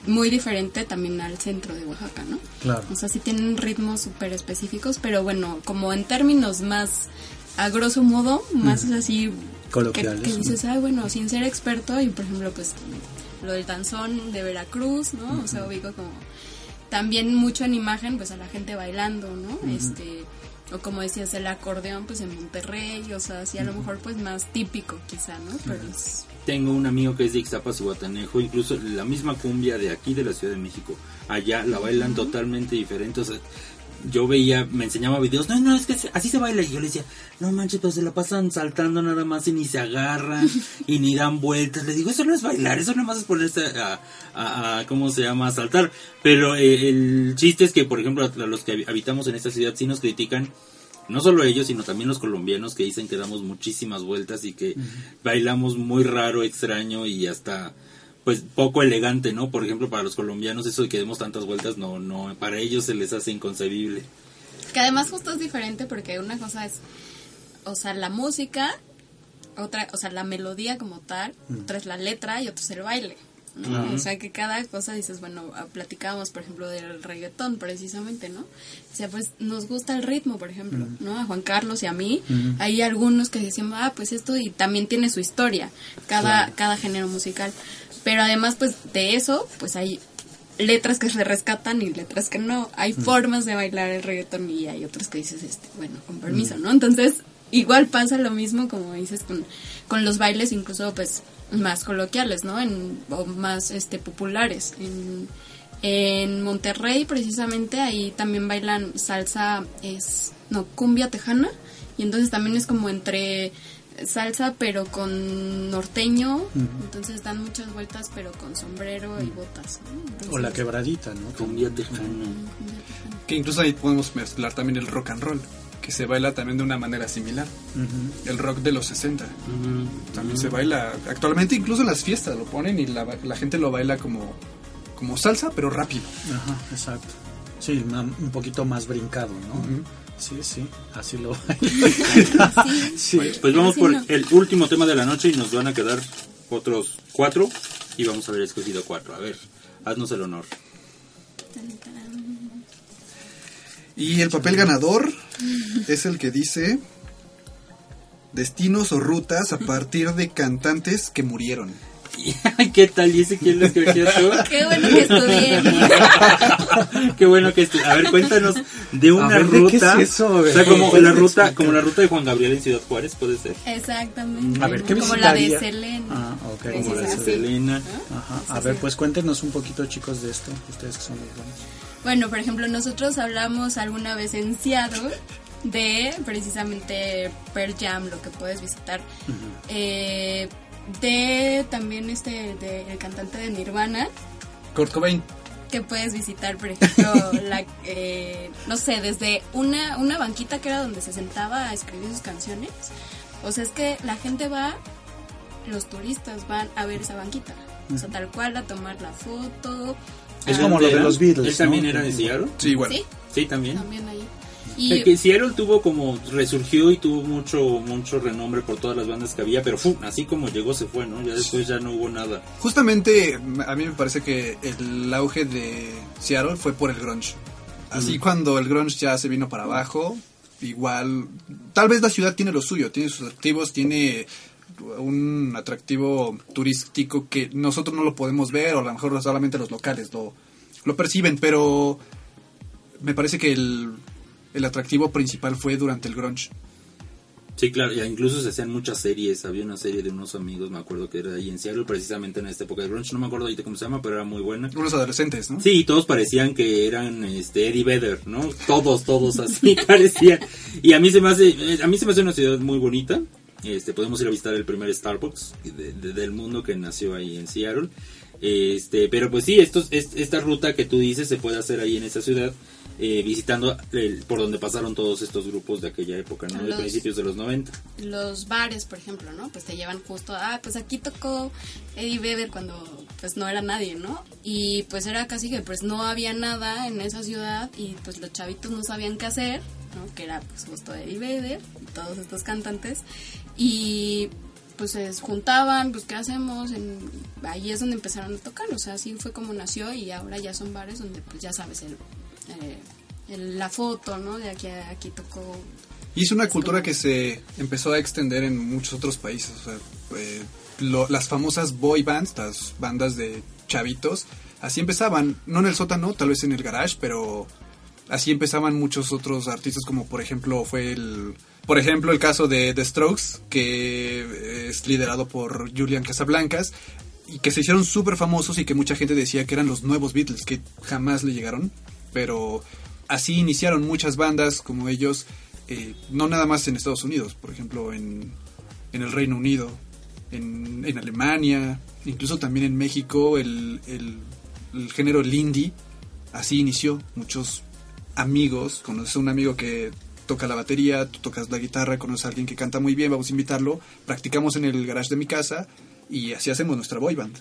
muy diferente también al centro de Oaxaca, ¿no? Claro. O sea, sí tienen ritmos súper específicos, pero bueno, como en términos más, a grosso modo, más así... Que, Coloquiales, que dices, ah, bueno, sin ser experto, y por ejemplo, pues lo del danzón de Veracruz, ¿no? O sea, ubico como también mucho en imagen, pues a la gente bailando, ¿no? Este, o como decías, el acordeón, pues en Monterrey, o sea, sí, a lo mejor, pues más típico, quizá, ¿no? Pero es. Tengo un amigo que es de Ixtapas Guatanejo, incluso la misma cumbia de aquí de la Ciudad de México, allá la bailan totalmente diferente. O sea, yo veía, me enseñaba videos, no, no, es que así se baila. Y yo le decía, no manches, pero se la pasan saltando nada más y ni se agarran y ni dan vueltas. Le digo, eso no es bailar, eso nada más es ponerse a, a, a- ¿cómo se llama?, a saltar. Pero eh, el chiste es que, por ejemplo, a los que habitamos en esta ciudad sí nos critican no solo ellos, sino también los colombianos que dicen que damos muchísimas vueltas y que bailamos muy raro, extraño y hasta pues poco elegante, ¿no? Por ejemplo, para los colombianos eso de que demos tantas vueltas no no para ellos se les hace inconcebible. Que además justo es diferente porque una cosa es, o sea, la música, otra, o sea, la melodía como tal, otra es la letra y otra es el baile. ¿no? O sea, que cada cosa dices, bueno, ah, platicábamos, por ejemplo, del reggaetón precisamente, ¿no? O sea, pues nos gusta el ritmo, por ejemplo, ¿no? A Juan Carlos y a mí, hay algunos que decían, ah, pues esto y también tiene su historia, cada, cada género musical. Pero además, pues de eso, pues hay letras que se rescatan y letras que no. Hay formas de bailar el reggaetón y hay otras que dices, este, bueno, con permiso, ¿no? Entonces, igual pasa lo mismo, como dices, con, con los bailes incluso, pues, más coloquiales, ¿no? En, o más, este, populares. En, en Monterrey, precisamente, ahí también bailan salsa, es, no, cumbia tejana. Y entonces también es como entre salsa pero con norteño, entonces dan muchas vueltas pero con sombrero y botas. ¿no? Entonces, O la quebradita, ¿no? Cumbia tejana. Que incluso ahí podemos mezclar también el rock and roll, que se baila también de una manera similar. El rock de los 60. Ujú. También se baila. Actualmente incluso en las fiestas lo ponen y la, la gente lo baila como, como salsa, pero rápido. Ajá, exacto. Sí, un poquito más brincado, ¿no? Sí, sí, así lo [laughs] Sí. Pues vamos Así por no. el último tema de la noche y nos van a quedar otros cuatro y vamos a haber escogido cuatro. A ver, haznos el honor. Y el papel ganador es el que dice destinos o rutas a partir de cantantes que murieron. ¿Qué tal? ¿Y ese quién lo escogió tú? [laughs] Qué bueno que estudié. [laughs] Qué bueno que esté. A ver, cuéntanos de una ver, ¿de qué ruta. es eso? o sea, como ¿Puedes la ruta, como la ruta de Juan Gabriel en Ciudad Juárez, puede ser. Exactamente. A ver, ¿qué Como la de? Selena. Ah, ok. Precisa, Como la de. Selena. Ajá. A ver, pues cuéntenos un poquito, chicos, de esto. Ustedes que son los buenos. Bueno, por ejemplo, nosotros hablamos alguna vez en Seattle de precisamente Pearl Jam, lo que puedes visitar. Eh, de también este, de, el cantante de Nirvana, Kurt Cobain. que puedes visitar, por ejemplo, [laughs] la, eh, no sé, desde una, una banquita que era donde se sentaba a escribir sus canciones. O sea, es que la gente va, los turistas van a ver esa banquita. O sea, tal cual, a tomar la foto. Es como lo de los Beatles, ¿Él también ¿no? era de Seattle? Sí, igual. Sí, Sí, también. también ahí. Y El que Seattle tuvo como resurgió y tuvo mucho mucho renombre por todas las bandas que había, pero ¡fum! así como llegó se fue, ¿no? Ya después ya no hubo nada. Justamente a mí me parece que el auge de Seattle fue por el grunge. Así cuando el grunge ya se vino para abajo, igual, tal vez la ciudad tiene lo suyo, tiene sus activos, tiene un atractivo turístico que nosotros no lo podemos ver o a lo mejor solamente los locales lo, lo perciben, pero me parece que el, el atractivo principal fue durante el grunge. Sí, claro, ya incluso se hacían muchas series. Había una serie de unos amigos, me acuerdo que era ahí en Seattle, precisamente en esta época de grunge. No me acuerdo ahorita cómo se llama, pero era muy buena. Unos adolescentes, ¿no? Sí, todos parecían que eran este Eddie Vedder, ¿no? Todos, todos así [laughs] parecían. Y a mí se me hace, a mí se me hace una ciudad muy bonita. Este, podemos ir a visitar el primer Starbucks de- de- del mundo que nació ahí en Seattle. Este, pero pues sí, estos, es- esta ruta que tú dices se puede hacer ahí en esa ciudad, eh, visitando el- por donde pasaron todos estos grupos de aquella época, ¿no? De principios de los 90. los bares, por ejemplo, ¿no? Pues te llevan justo, ah, pues aquí tocó Eddie Vedder cuando pues no era nadie, ¿no? Y pues era casi que pues no había nada en esa ciudad y pues los chavitos no sabían qué hacer, ¿no? Que era pues justo Eddie Vedder y todos estos cantantes y pues se juntaban, pues qué hacemos, en, ahí es donde empezaron a tocar, o sea, así fue como nació y ahora ya son bares donde pues ya sabes el, eh, la foto, ¿no? De aquí aquí tocó Y es una cultura que se empezó a extender en muchos otros países. Eh, las famosas boy bands, las bandas de chavitos, así empezaban. No en el sótano, tal vez en el garage, pero así empezaban muchos otros artistas, como por ejemplo fue el. Por ejemplo, el caso de The Strokes, que es liderado por Julian Casablancas, y que se hicieron súper famosos y que mucha gente decía que eran los nuevos Beatles, que jamás le llegaron. Pero así iniciaron muchas bandas como ellos, eh, no nada más en Estados Unidos, por ejemplo en, en el Reino Unido, en, en Alemania, incluso también en México, el, el, el género el indie, así inició. Muchos amigos, conoces a un amigo que toca la batería, tú tocas la guitarra, conoces a alguien que canta muy bien, vamos a invitarlo, practicamos en el garage de mi casa y así hacemos nuestra boy band.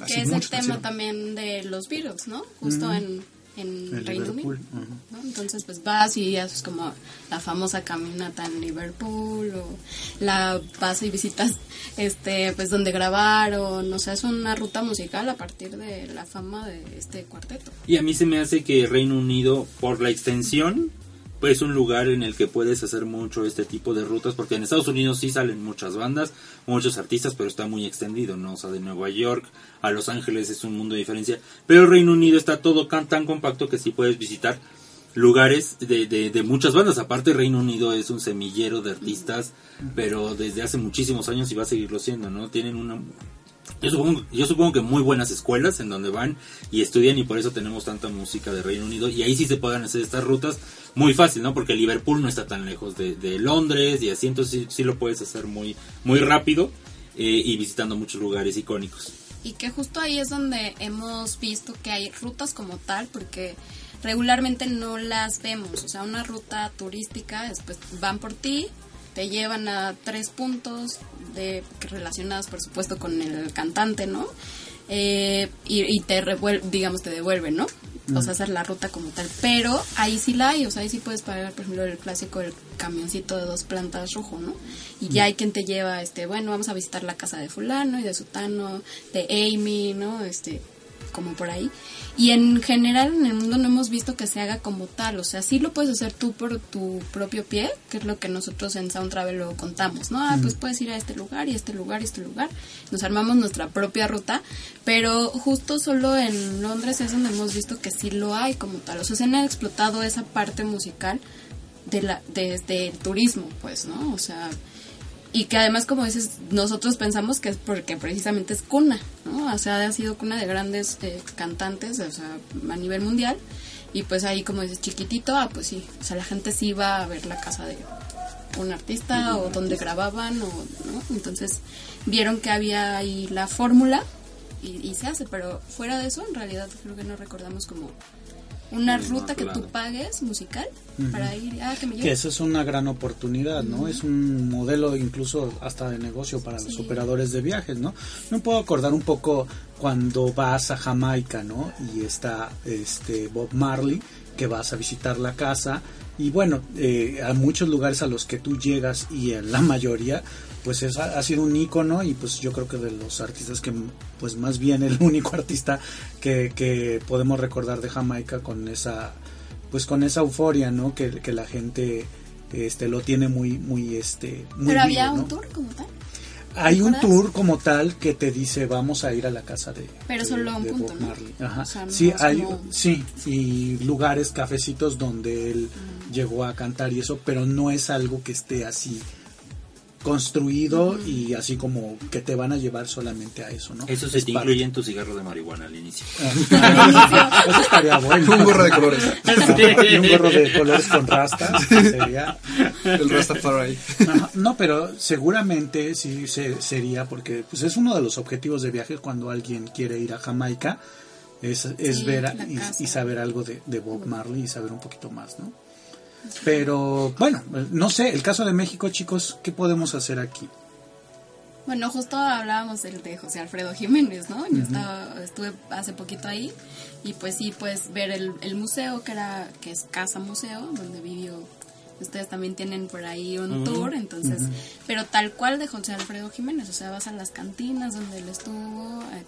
Así que es el tema también de los Beatles, ¿no? Justo en, en En Reino Liverpool, Unido. Entonces, pues vas y haces como la famosa caminata en Liverpool o la vas y visitas este pues donde grabaron, o sea, es una ruta musical a partir de la fama de este cuarteto. Y a mí se me hace que Reino Unido, por la extensión, es un lugar en el que puedes hacer mucho este tipo de rutas, porque en Estados Unidos sí salen muchas bandas, muchos artistas, pero está muy extendido, ¿no? O sea, de Nueva York a Los Ángeles es un mundo de diferencia, pero Reino Unido está todo tan compacto que sí puedes visitar lugares de, de, de muchas bandas. Aparte, Reino Unido es un semillero de artistas, pero desde hace muchísimos años y va a seguirlo siendo, ¿no? Tienen una yo supongo, yo supongo que muy buenas escuelas en donde van y estudian y por eso tenemos tanta música de Reino Unido y ahí sí se pueden hacer estas rutas muy fácil, ¿no? Porque Liverpool no está tan lejos de, Londres y así, entonces sí, sí lo puedes hacer muy, muy rápido eh, y visitando muchos lugares icónicos. Y que justo ahí es donde hemos visto que hay rutas como tal, porque regularmente no las vemos. O sea, una ruta turística, después van por ti, te llevan a tres puntos de relacionados, por supuesto, con el cantante, ¿no? Eh, y, y te revuel- digamos, te devuelven, ¿no? O sea, hacer la ruta como tal. Pero ahí sí la hay, o sea, ahí sí puedes pagar, por ejemplo, el clásico, el camioncito de dos plantas rojo, ¿no? Y ya hay quien te lleva, este, bueno, vamos a visitar la casa de fulano y de sutano, de Amy, ¿no? Este, como por ahí. Y en general en el mundo no hemos visto que se haga como tal, o sea, sí lo puedes hacer tú por tu propio pie, que es lo que nosotros en Sound Travel lo contamos, ¿no? Ah, pues puedes ir a este lugar y este lugar y este lugar. Nos armamos nuestra propia ruta, pero justo solo en Londres es donde hemos visto que sí lo hay como tal, o sea, se han explotado esa parte musical de la desde el turismo, pues, ¿no? O sea, y que además como dices nosotros pensamos que es porque precisamente es cuna no o sea ha sido cuna de grandes eh, cantantes o sea a nivel mundial. Y pues ahí como dices chiquitito ah pues sí o sea la gente sí iba a ver la casa de un artista o donde grababan o no entonces vieron que había ahí la fórmula y, y se hace pero fuera de eso en realidad creo que no recordamos como una Sí, ruta que claro. tú pagues musical para ir ah que me Que lleve eso es una gran oportunidad, ¿no? Es un modelo incluso hasta de negocio para los operadores de viajes, ¿no? Me puedo acordar un poco cuando vas a Jamaica, ¿no? Y está este Bob Marley, que vas a visitar la casa Y bueno, eh, a muchos lugares a los que tú llegas y en la mayoría, pues es, ha sido un ícono y pues yo creo que de los artistas que, pues más bien el [laughs] único artista que, que podemos recordar de Jamaica con esa, pues con esa euforia, ¿no? Que, que la gente este lo tiene muy muy este muy Pero había un tour como tal. hay un tour como tal que te dice vamos a ir a la casa de Pero de- solo un de punto. Marley. Ajá. O sea, no sí hay como- sí y lugares cafecitos donde él Mm. llegó a cantar y eso pero no es algo que esté así construido y así como que te van a llevar solamente a eso no Eso se Es te parte. incluye en tu cigarro de marihuana al inicio. [laughs] Ah, eso estaría [laughs] bueno Un gorro de colores. [laughs] y un gorro de colores con rastas sería El Rastafari. Ajá, No, pero seguramente sí se- sería porque pues es uno de los objetivos de viaje cuando alguien quiere ir a Jamaica es, es Sí, ver a- y, y saber algo de, de Bob Marley y saber un poquito más, ¿no? Pero bueno, no sé, el caso de México, chicos, ¿qué podemos hacer aquí? Bueno, justo hablábamos del de José Alfredo Jiménez, ¿no? Yo estaba, estuve hace poquito ahí y pues sí, pues ver el, el museo que era que es Casa Museo, donde vivió. Ustedes también tienen por ahí un tour, entonces, pero tal cual de José Alfredo Jiménez, o sea, vas a las cantinas donde él estuvo, eh,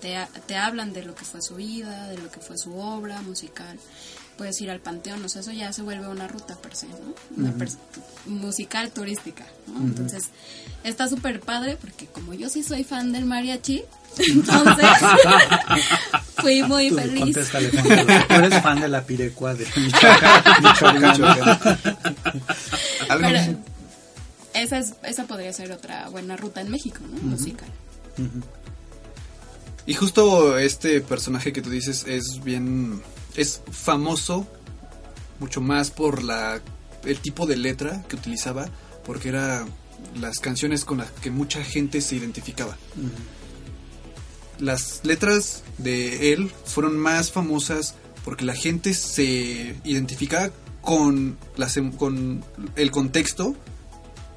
te, te hablan de lo que fue su vida, de lo que fue su obra musical. Puedes ir al panteón, o sea, eso ya se vuelve una ruta per se, ¿no? Una pers- musical turística, ¿no? Entonces, está súper padre porque como yo sí soy fan del mariachi, [laughs] entonces [laughs] fui muy Tú feliz. [laughs] Tú eres fan de la pirecua de Michoacán. Michoacán. Algo Pero esa, es, esa podría ser otra buena ruta en México, ¿no? Musical. Y justo este personaje que tú dices es bien. Es famoso mucho más por la el tipo de letra que utilizaba, porque era las canciones con las que mucha gente se identificaba. Las letras de él fueron más famosas porque la gente se identificaba con, las, em- con el contexto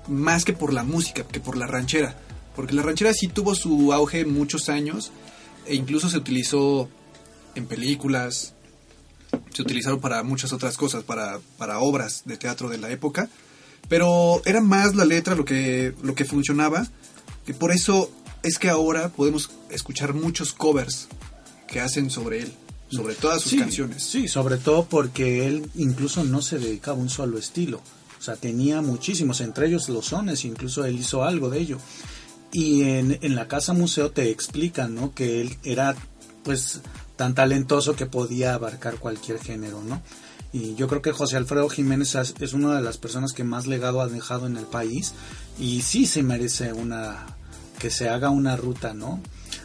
más que por la música, que por la ranchera. Porque la ranchera sí tuvo su auge muchos años e incluso se utilizó en películas, se utilizaron para muchas otras cosas, para, para obras de teatro de la época. Pero era más la letra lo que, lo que funcionaba, que por eso es que ahora podemos escuchar muchos covers que hacen sobre él, sobre todas sus Sí, canciones. Sí, sobre todo porque él incluso no se dedicaba a un solo estilo. O sea, tenía muchísimos, entre ellos los sones, incluso él hizo algo de ello. Y en, en la casa museo te explican, ¿no? Que él era, pues, tan talentoso que podía abarcar cualquier género, ¿no? Y yo creo que José Alfredo Jiménez es una de las personas que más legado ha dejado en el país y sí se merece una que se haga una ruta, ¿no?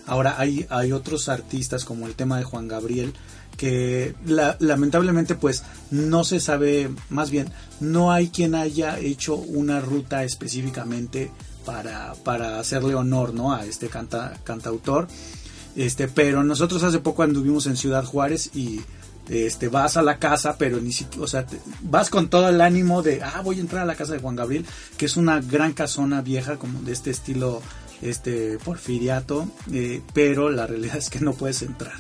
Ahora hay hay otros artistas como el tema de Juan Gabriel que la- lamentablemente pues no se sabe, más bien no hay quien haya hecho una ruta específicamente para, para hacerle honor, ¿no? A este canta, cantautor. Este, pero nosotros hace poco anduvimos en Ciudad Juárez y este vas a la casa, pero ni siquiera, o sea, te- vas con todo el ánimo de, ah, voy a entrar a la casa de Juan Gabriel, que es una gran casona vieja como de este estilo este porfiriato, eh, pero la realidad es que no puedes entrar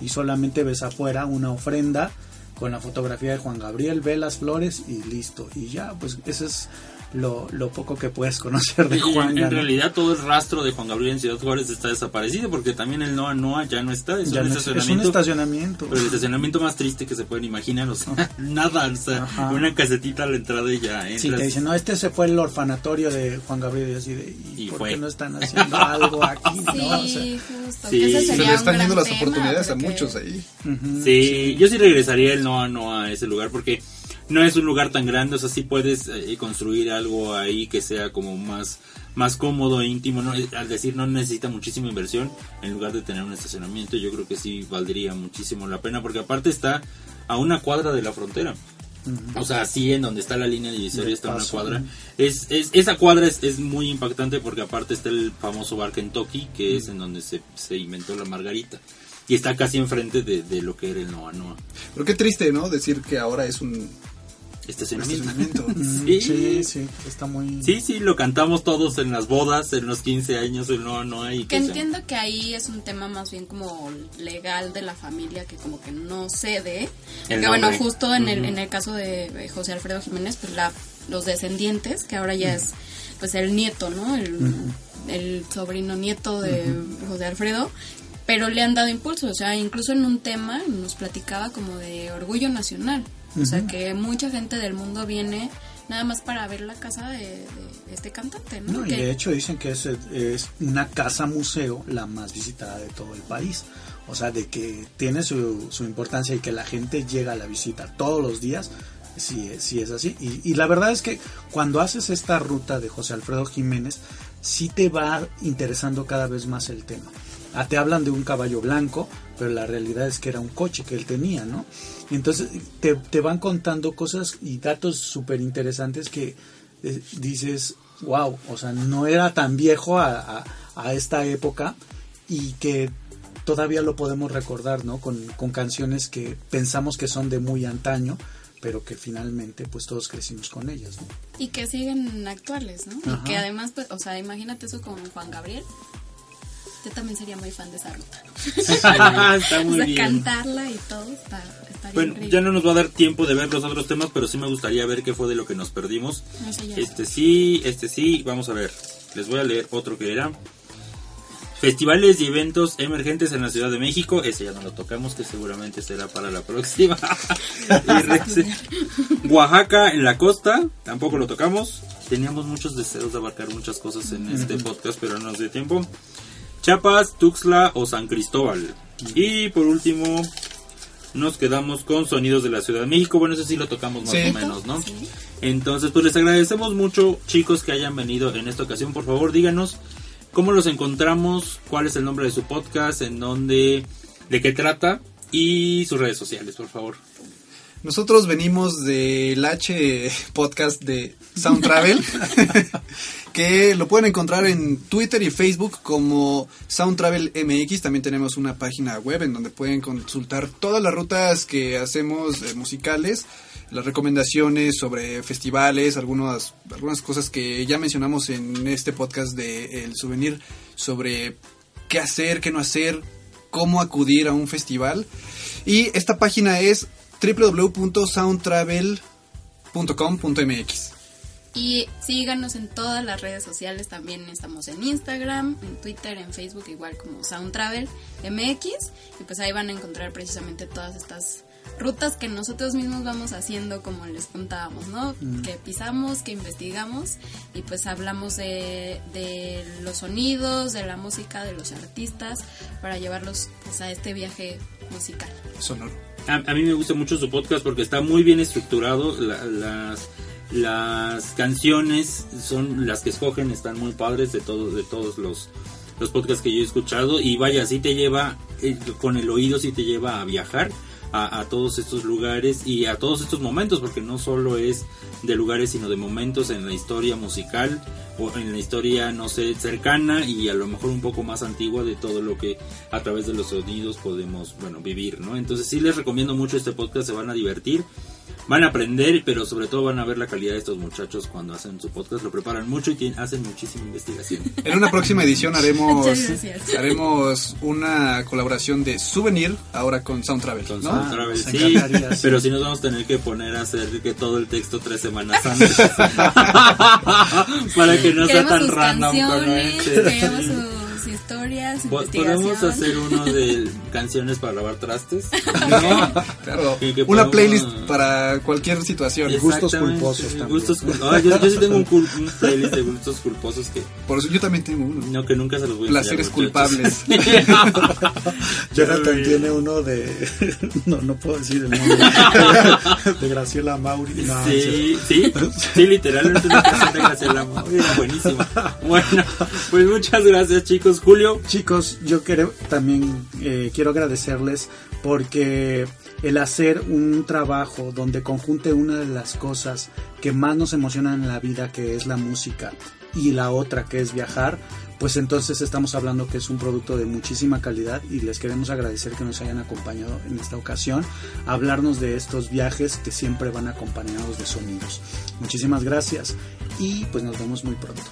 y solamente ves afuera una ofrenda con la fotografía de Juan Gabriel, ve las flores y listo. Y ya, pues eso es lo, lo poco que puedes conocer de Juan en, en Gabriel. realidad todo el rastro de Juan Gabriel en Ciudad Juárez está desaparecido porque también el Noa Noa ya no está, es Ya un no es, es un estacionamiento. estacionamiento. pero el estacionamiento más triste que se pueden imaginar, o sea, [laughs] nada, o sea, Ajá. una casetita a la entrada y ya Sí, entras. te dicen, no, este se fue el orfanatorio de Juan Gabriel y así de, ¿y, Y por fue. qué no están [laughs] haciendo algo aquí? Sí, ¿no? O sea, justo. Sí. Se le están yendo las tema, oportunidades a muchos ahí. ujú, Sí, yo sí regresaría el Noa Noa a ese lugar porque no es un lugar tan grande, o sea, sí puedes eh, construir algo ahí que sea como más más cómodo e íntimo, ¿no? Eh, al decir no necesita muchísima inversión en lugar de tener un estacionamiento, yo creo que sí valdría muchísimo la pena porque aparte está a una cuadra de la frontera. O sea, así en donde está la línea divisoria está una cuadra. Es, es, esa cuadra es, es muy impactante porque aparte está el famoso bar Kentucky, que es en donde se, se inventó la margarita. Y está casi enfrente de, de lo que era el Noa Noa. Pero qué triste, ¿no? Decir que ahora es un estacionamiento. Estacionamiento. [laughs] Sí. Sí, sí, está muy... Sí, sí, lo cantamos todos en las bodas, en los 15 años, no, no hay. Que entiendo que ahí es un tema más bien como legal de la familia que como que no cede. El Porque bueno, nombre. justo en el, en el caso de José Alfredo Jiménez, pues la, los descendientes, que ahora ya es pues el nieto, ¿no? El, el sobrino nieto de José Alfredo, pero le han dado impulso, o sea, incluso en un tema nos platicaba como de orgullo nacional, o sea, que mucha gente del mundo viene nada más para ver la casa de, de este cantante, ¿no? No, y de hecho dicen que es, es una casa museo la más visitada de todo el país. O sea, de que tiene su, su importancia y que la gente llega a la visita todos los días, sí, sí es así. Y, y la verdad es que cuando haces esta ruta de José Alfredo Jiménez, sí te va interesando cada vez más el tema. Ah, te hablan de un caballo blanco, pero la realidad es que era un coche que él tenía, ¿no? Entonces te, te van contando cosas y datos súper interesantes que eh, dices, wow, o sea, no era tan viejo a, a- a esta época y que todavía lo podemos recordar, ¿no? Con, con canciones que pensamos que son de muy antaño, pero que finalmente pues todos crecimos con ellas, ¿no? Y que siguen actuales, ¿no? Ajá. Y que además, pues, o sea, imagínate eso con Juan Gabriel. Yo también sería muy fan de esa ruta. [laughs] Está o muy sea, bien. cantarla y todo está, estaría Bueno, increíble. ya no nos va a dar tiempo de ver los otros temas, pero sí me gustaría ver qué fue de lo que nos perdimos. No sé, ya. Este sí, este sí, vamos a ver. Les voy a leer otro que era. Festivales y eventos emergentes en la Ciudad de México. Ese ya no lo tocamos, que seguramente será para la próxima. [laughs] Oaxaca en la costa, tampoco lo tocamos. Teníamos muchos deseos de abarcar muchas cosas en este podcast, pero no nos dio tiempo. Chiapas, Tuxtla o San Cristóbal. Y por último, nos quedamos con Sonidos de la Ciudad de México. Bueno, eso sí lo tocamos más Sí. o menos, ¿no? Sí. Entonces, pues les agradecemos mucho, chicos, que hayan venido en esta ocasión. Por favor, díganos cómo los encontramos, cuál es el nombre de su podcast, en dónde, de qué trata y sus redes sociales, por favor. Nosotros venimos del H podcast de Sound Travel, [laughs] que lo pueden encontrar en Twitter y Facebook como Sound Travel MX. También tenemos una página web en donde pueden consultar todas las rutas que hacemos eh, musicales, las recomendaciones sobre festivales, algunas, algunas cosas que ya mencionamos en este podcast de El Souvenir sobre qué hacer, qué no hacer, cómo acudir a un festival. Y esta página es www.soundtravel.com.mx. Y síganos en todas las redes sociales, también estamos en Instagram, en Twitter, en Facebook, igual como Sound Travel MX. Y pues ahí van a encontrar precisamente todas estas rutas que nosotros mismos vamos haciendo, como les contábamos, ¿no? Que pisamos, que investigamos y pues hablamos de, de los sonidos, de la música, de los artistas, para llevarlos pues a este viaje musical. Sonoro. A, mí me gusta mucho su podcast porque está muy bien estructurado. la- las, las canciones son las que escogen, están muy padres de todos, de todos los, los podcasts que yo he escuchado. Y vaya, sí te lleva, eh, con el oído, sí te lleva a viajar. A, todos estos lugares y a todos estos momentos, porque no solo es de lugares, sino de momentos en la historia musical o en la historia, no sé, cercana y a lo mejor un poco más antigua de todo lo que a través de los sonidos podemos, bueno, vivir, ¿no? Entonces sí les recomiendo mucho este podcast, se van a divertir, van a aprender, pero sobre todo van a ver la calidad de estos muchachos cuando hacen su podcast, lo preparan mucho y tienen- hacen muchísima investigación. [laughs] En una próxima edición haremos, haremos una colaboración de souvenir ahora con Sound Travel. Con ¿no? Sound Travel, nos sí, sí. pero si nos vamos a tener que poner a hacer que todo el texto tres semanas antes [laughs] para que no sea Queremos tan sus random como este. queremos sus historias. Podemos hacer uno de [laughs] canciones para lavar trastes. [laughs] una playlist para cualquier situación. Gustos culposos también. Gustos cul- Ah, yo, yo sí tengo un, cul- un playlist de gustos culposos que, Por eso yo también tengo uno. no, que nunca se los voy a Placeres enseñar, culpables. [laughs] Jonathan tiene uno de. No, no puedo decir el nombre. De Graciela Mauri. No, Sí, sí, sí, literal, es una canción de Graciela Mauri, buenísima. Bueno, pues muchas gracias chicos. Julio, Chicos, yo quiero también eh, quiero agradecerles porque el hacer un trabajo donde conjunte una de las cosas que más nos emocionan en la vida, que es la música, y la otra que es viajar, pues entonces estamos hablando que es un producto de muchísima calidad y les queremos agradecer que nos hayan acompañado en esta ocasión, a hablarnos de estos viajes que siempre van acompañados de sonidos. Muchísimas gracias y pues nos vemos muy pronto.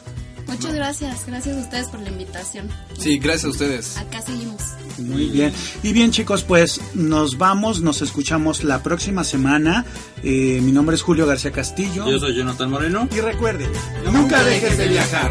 Muchas gracias, gracias a ustedes por la invitación. Sí, gracias a ustedes. Acá seguimos. Muy bien. Y bien chicos, pues nos vamos, nos escuchamos la próxima semana. Eh, mi nombre es Julio García Castillo. Yo soy Jonathan Moreno. Y recuerden, nunca dejes de viajar.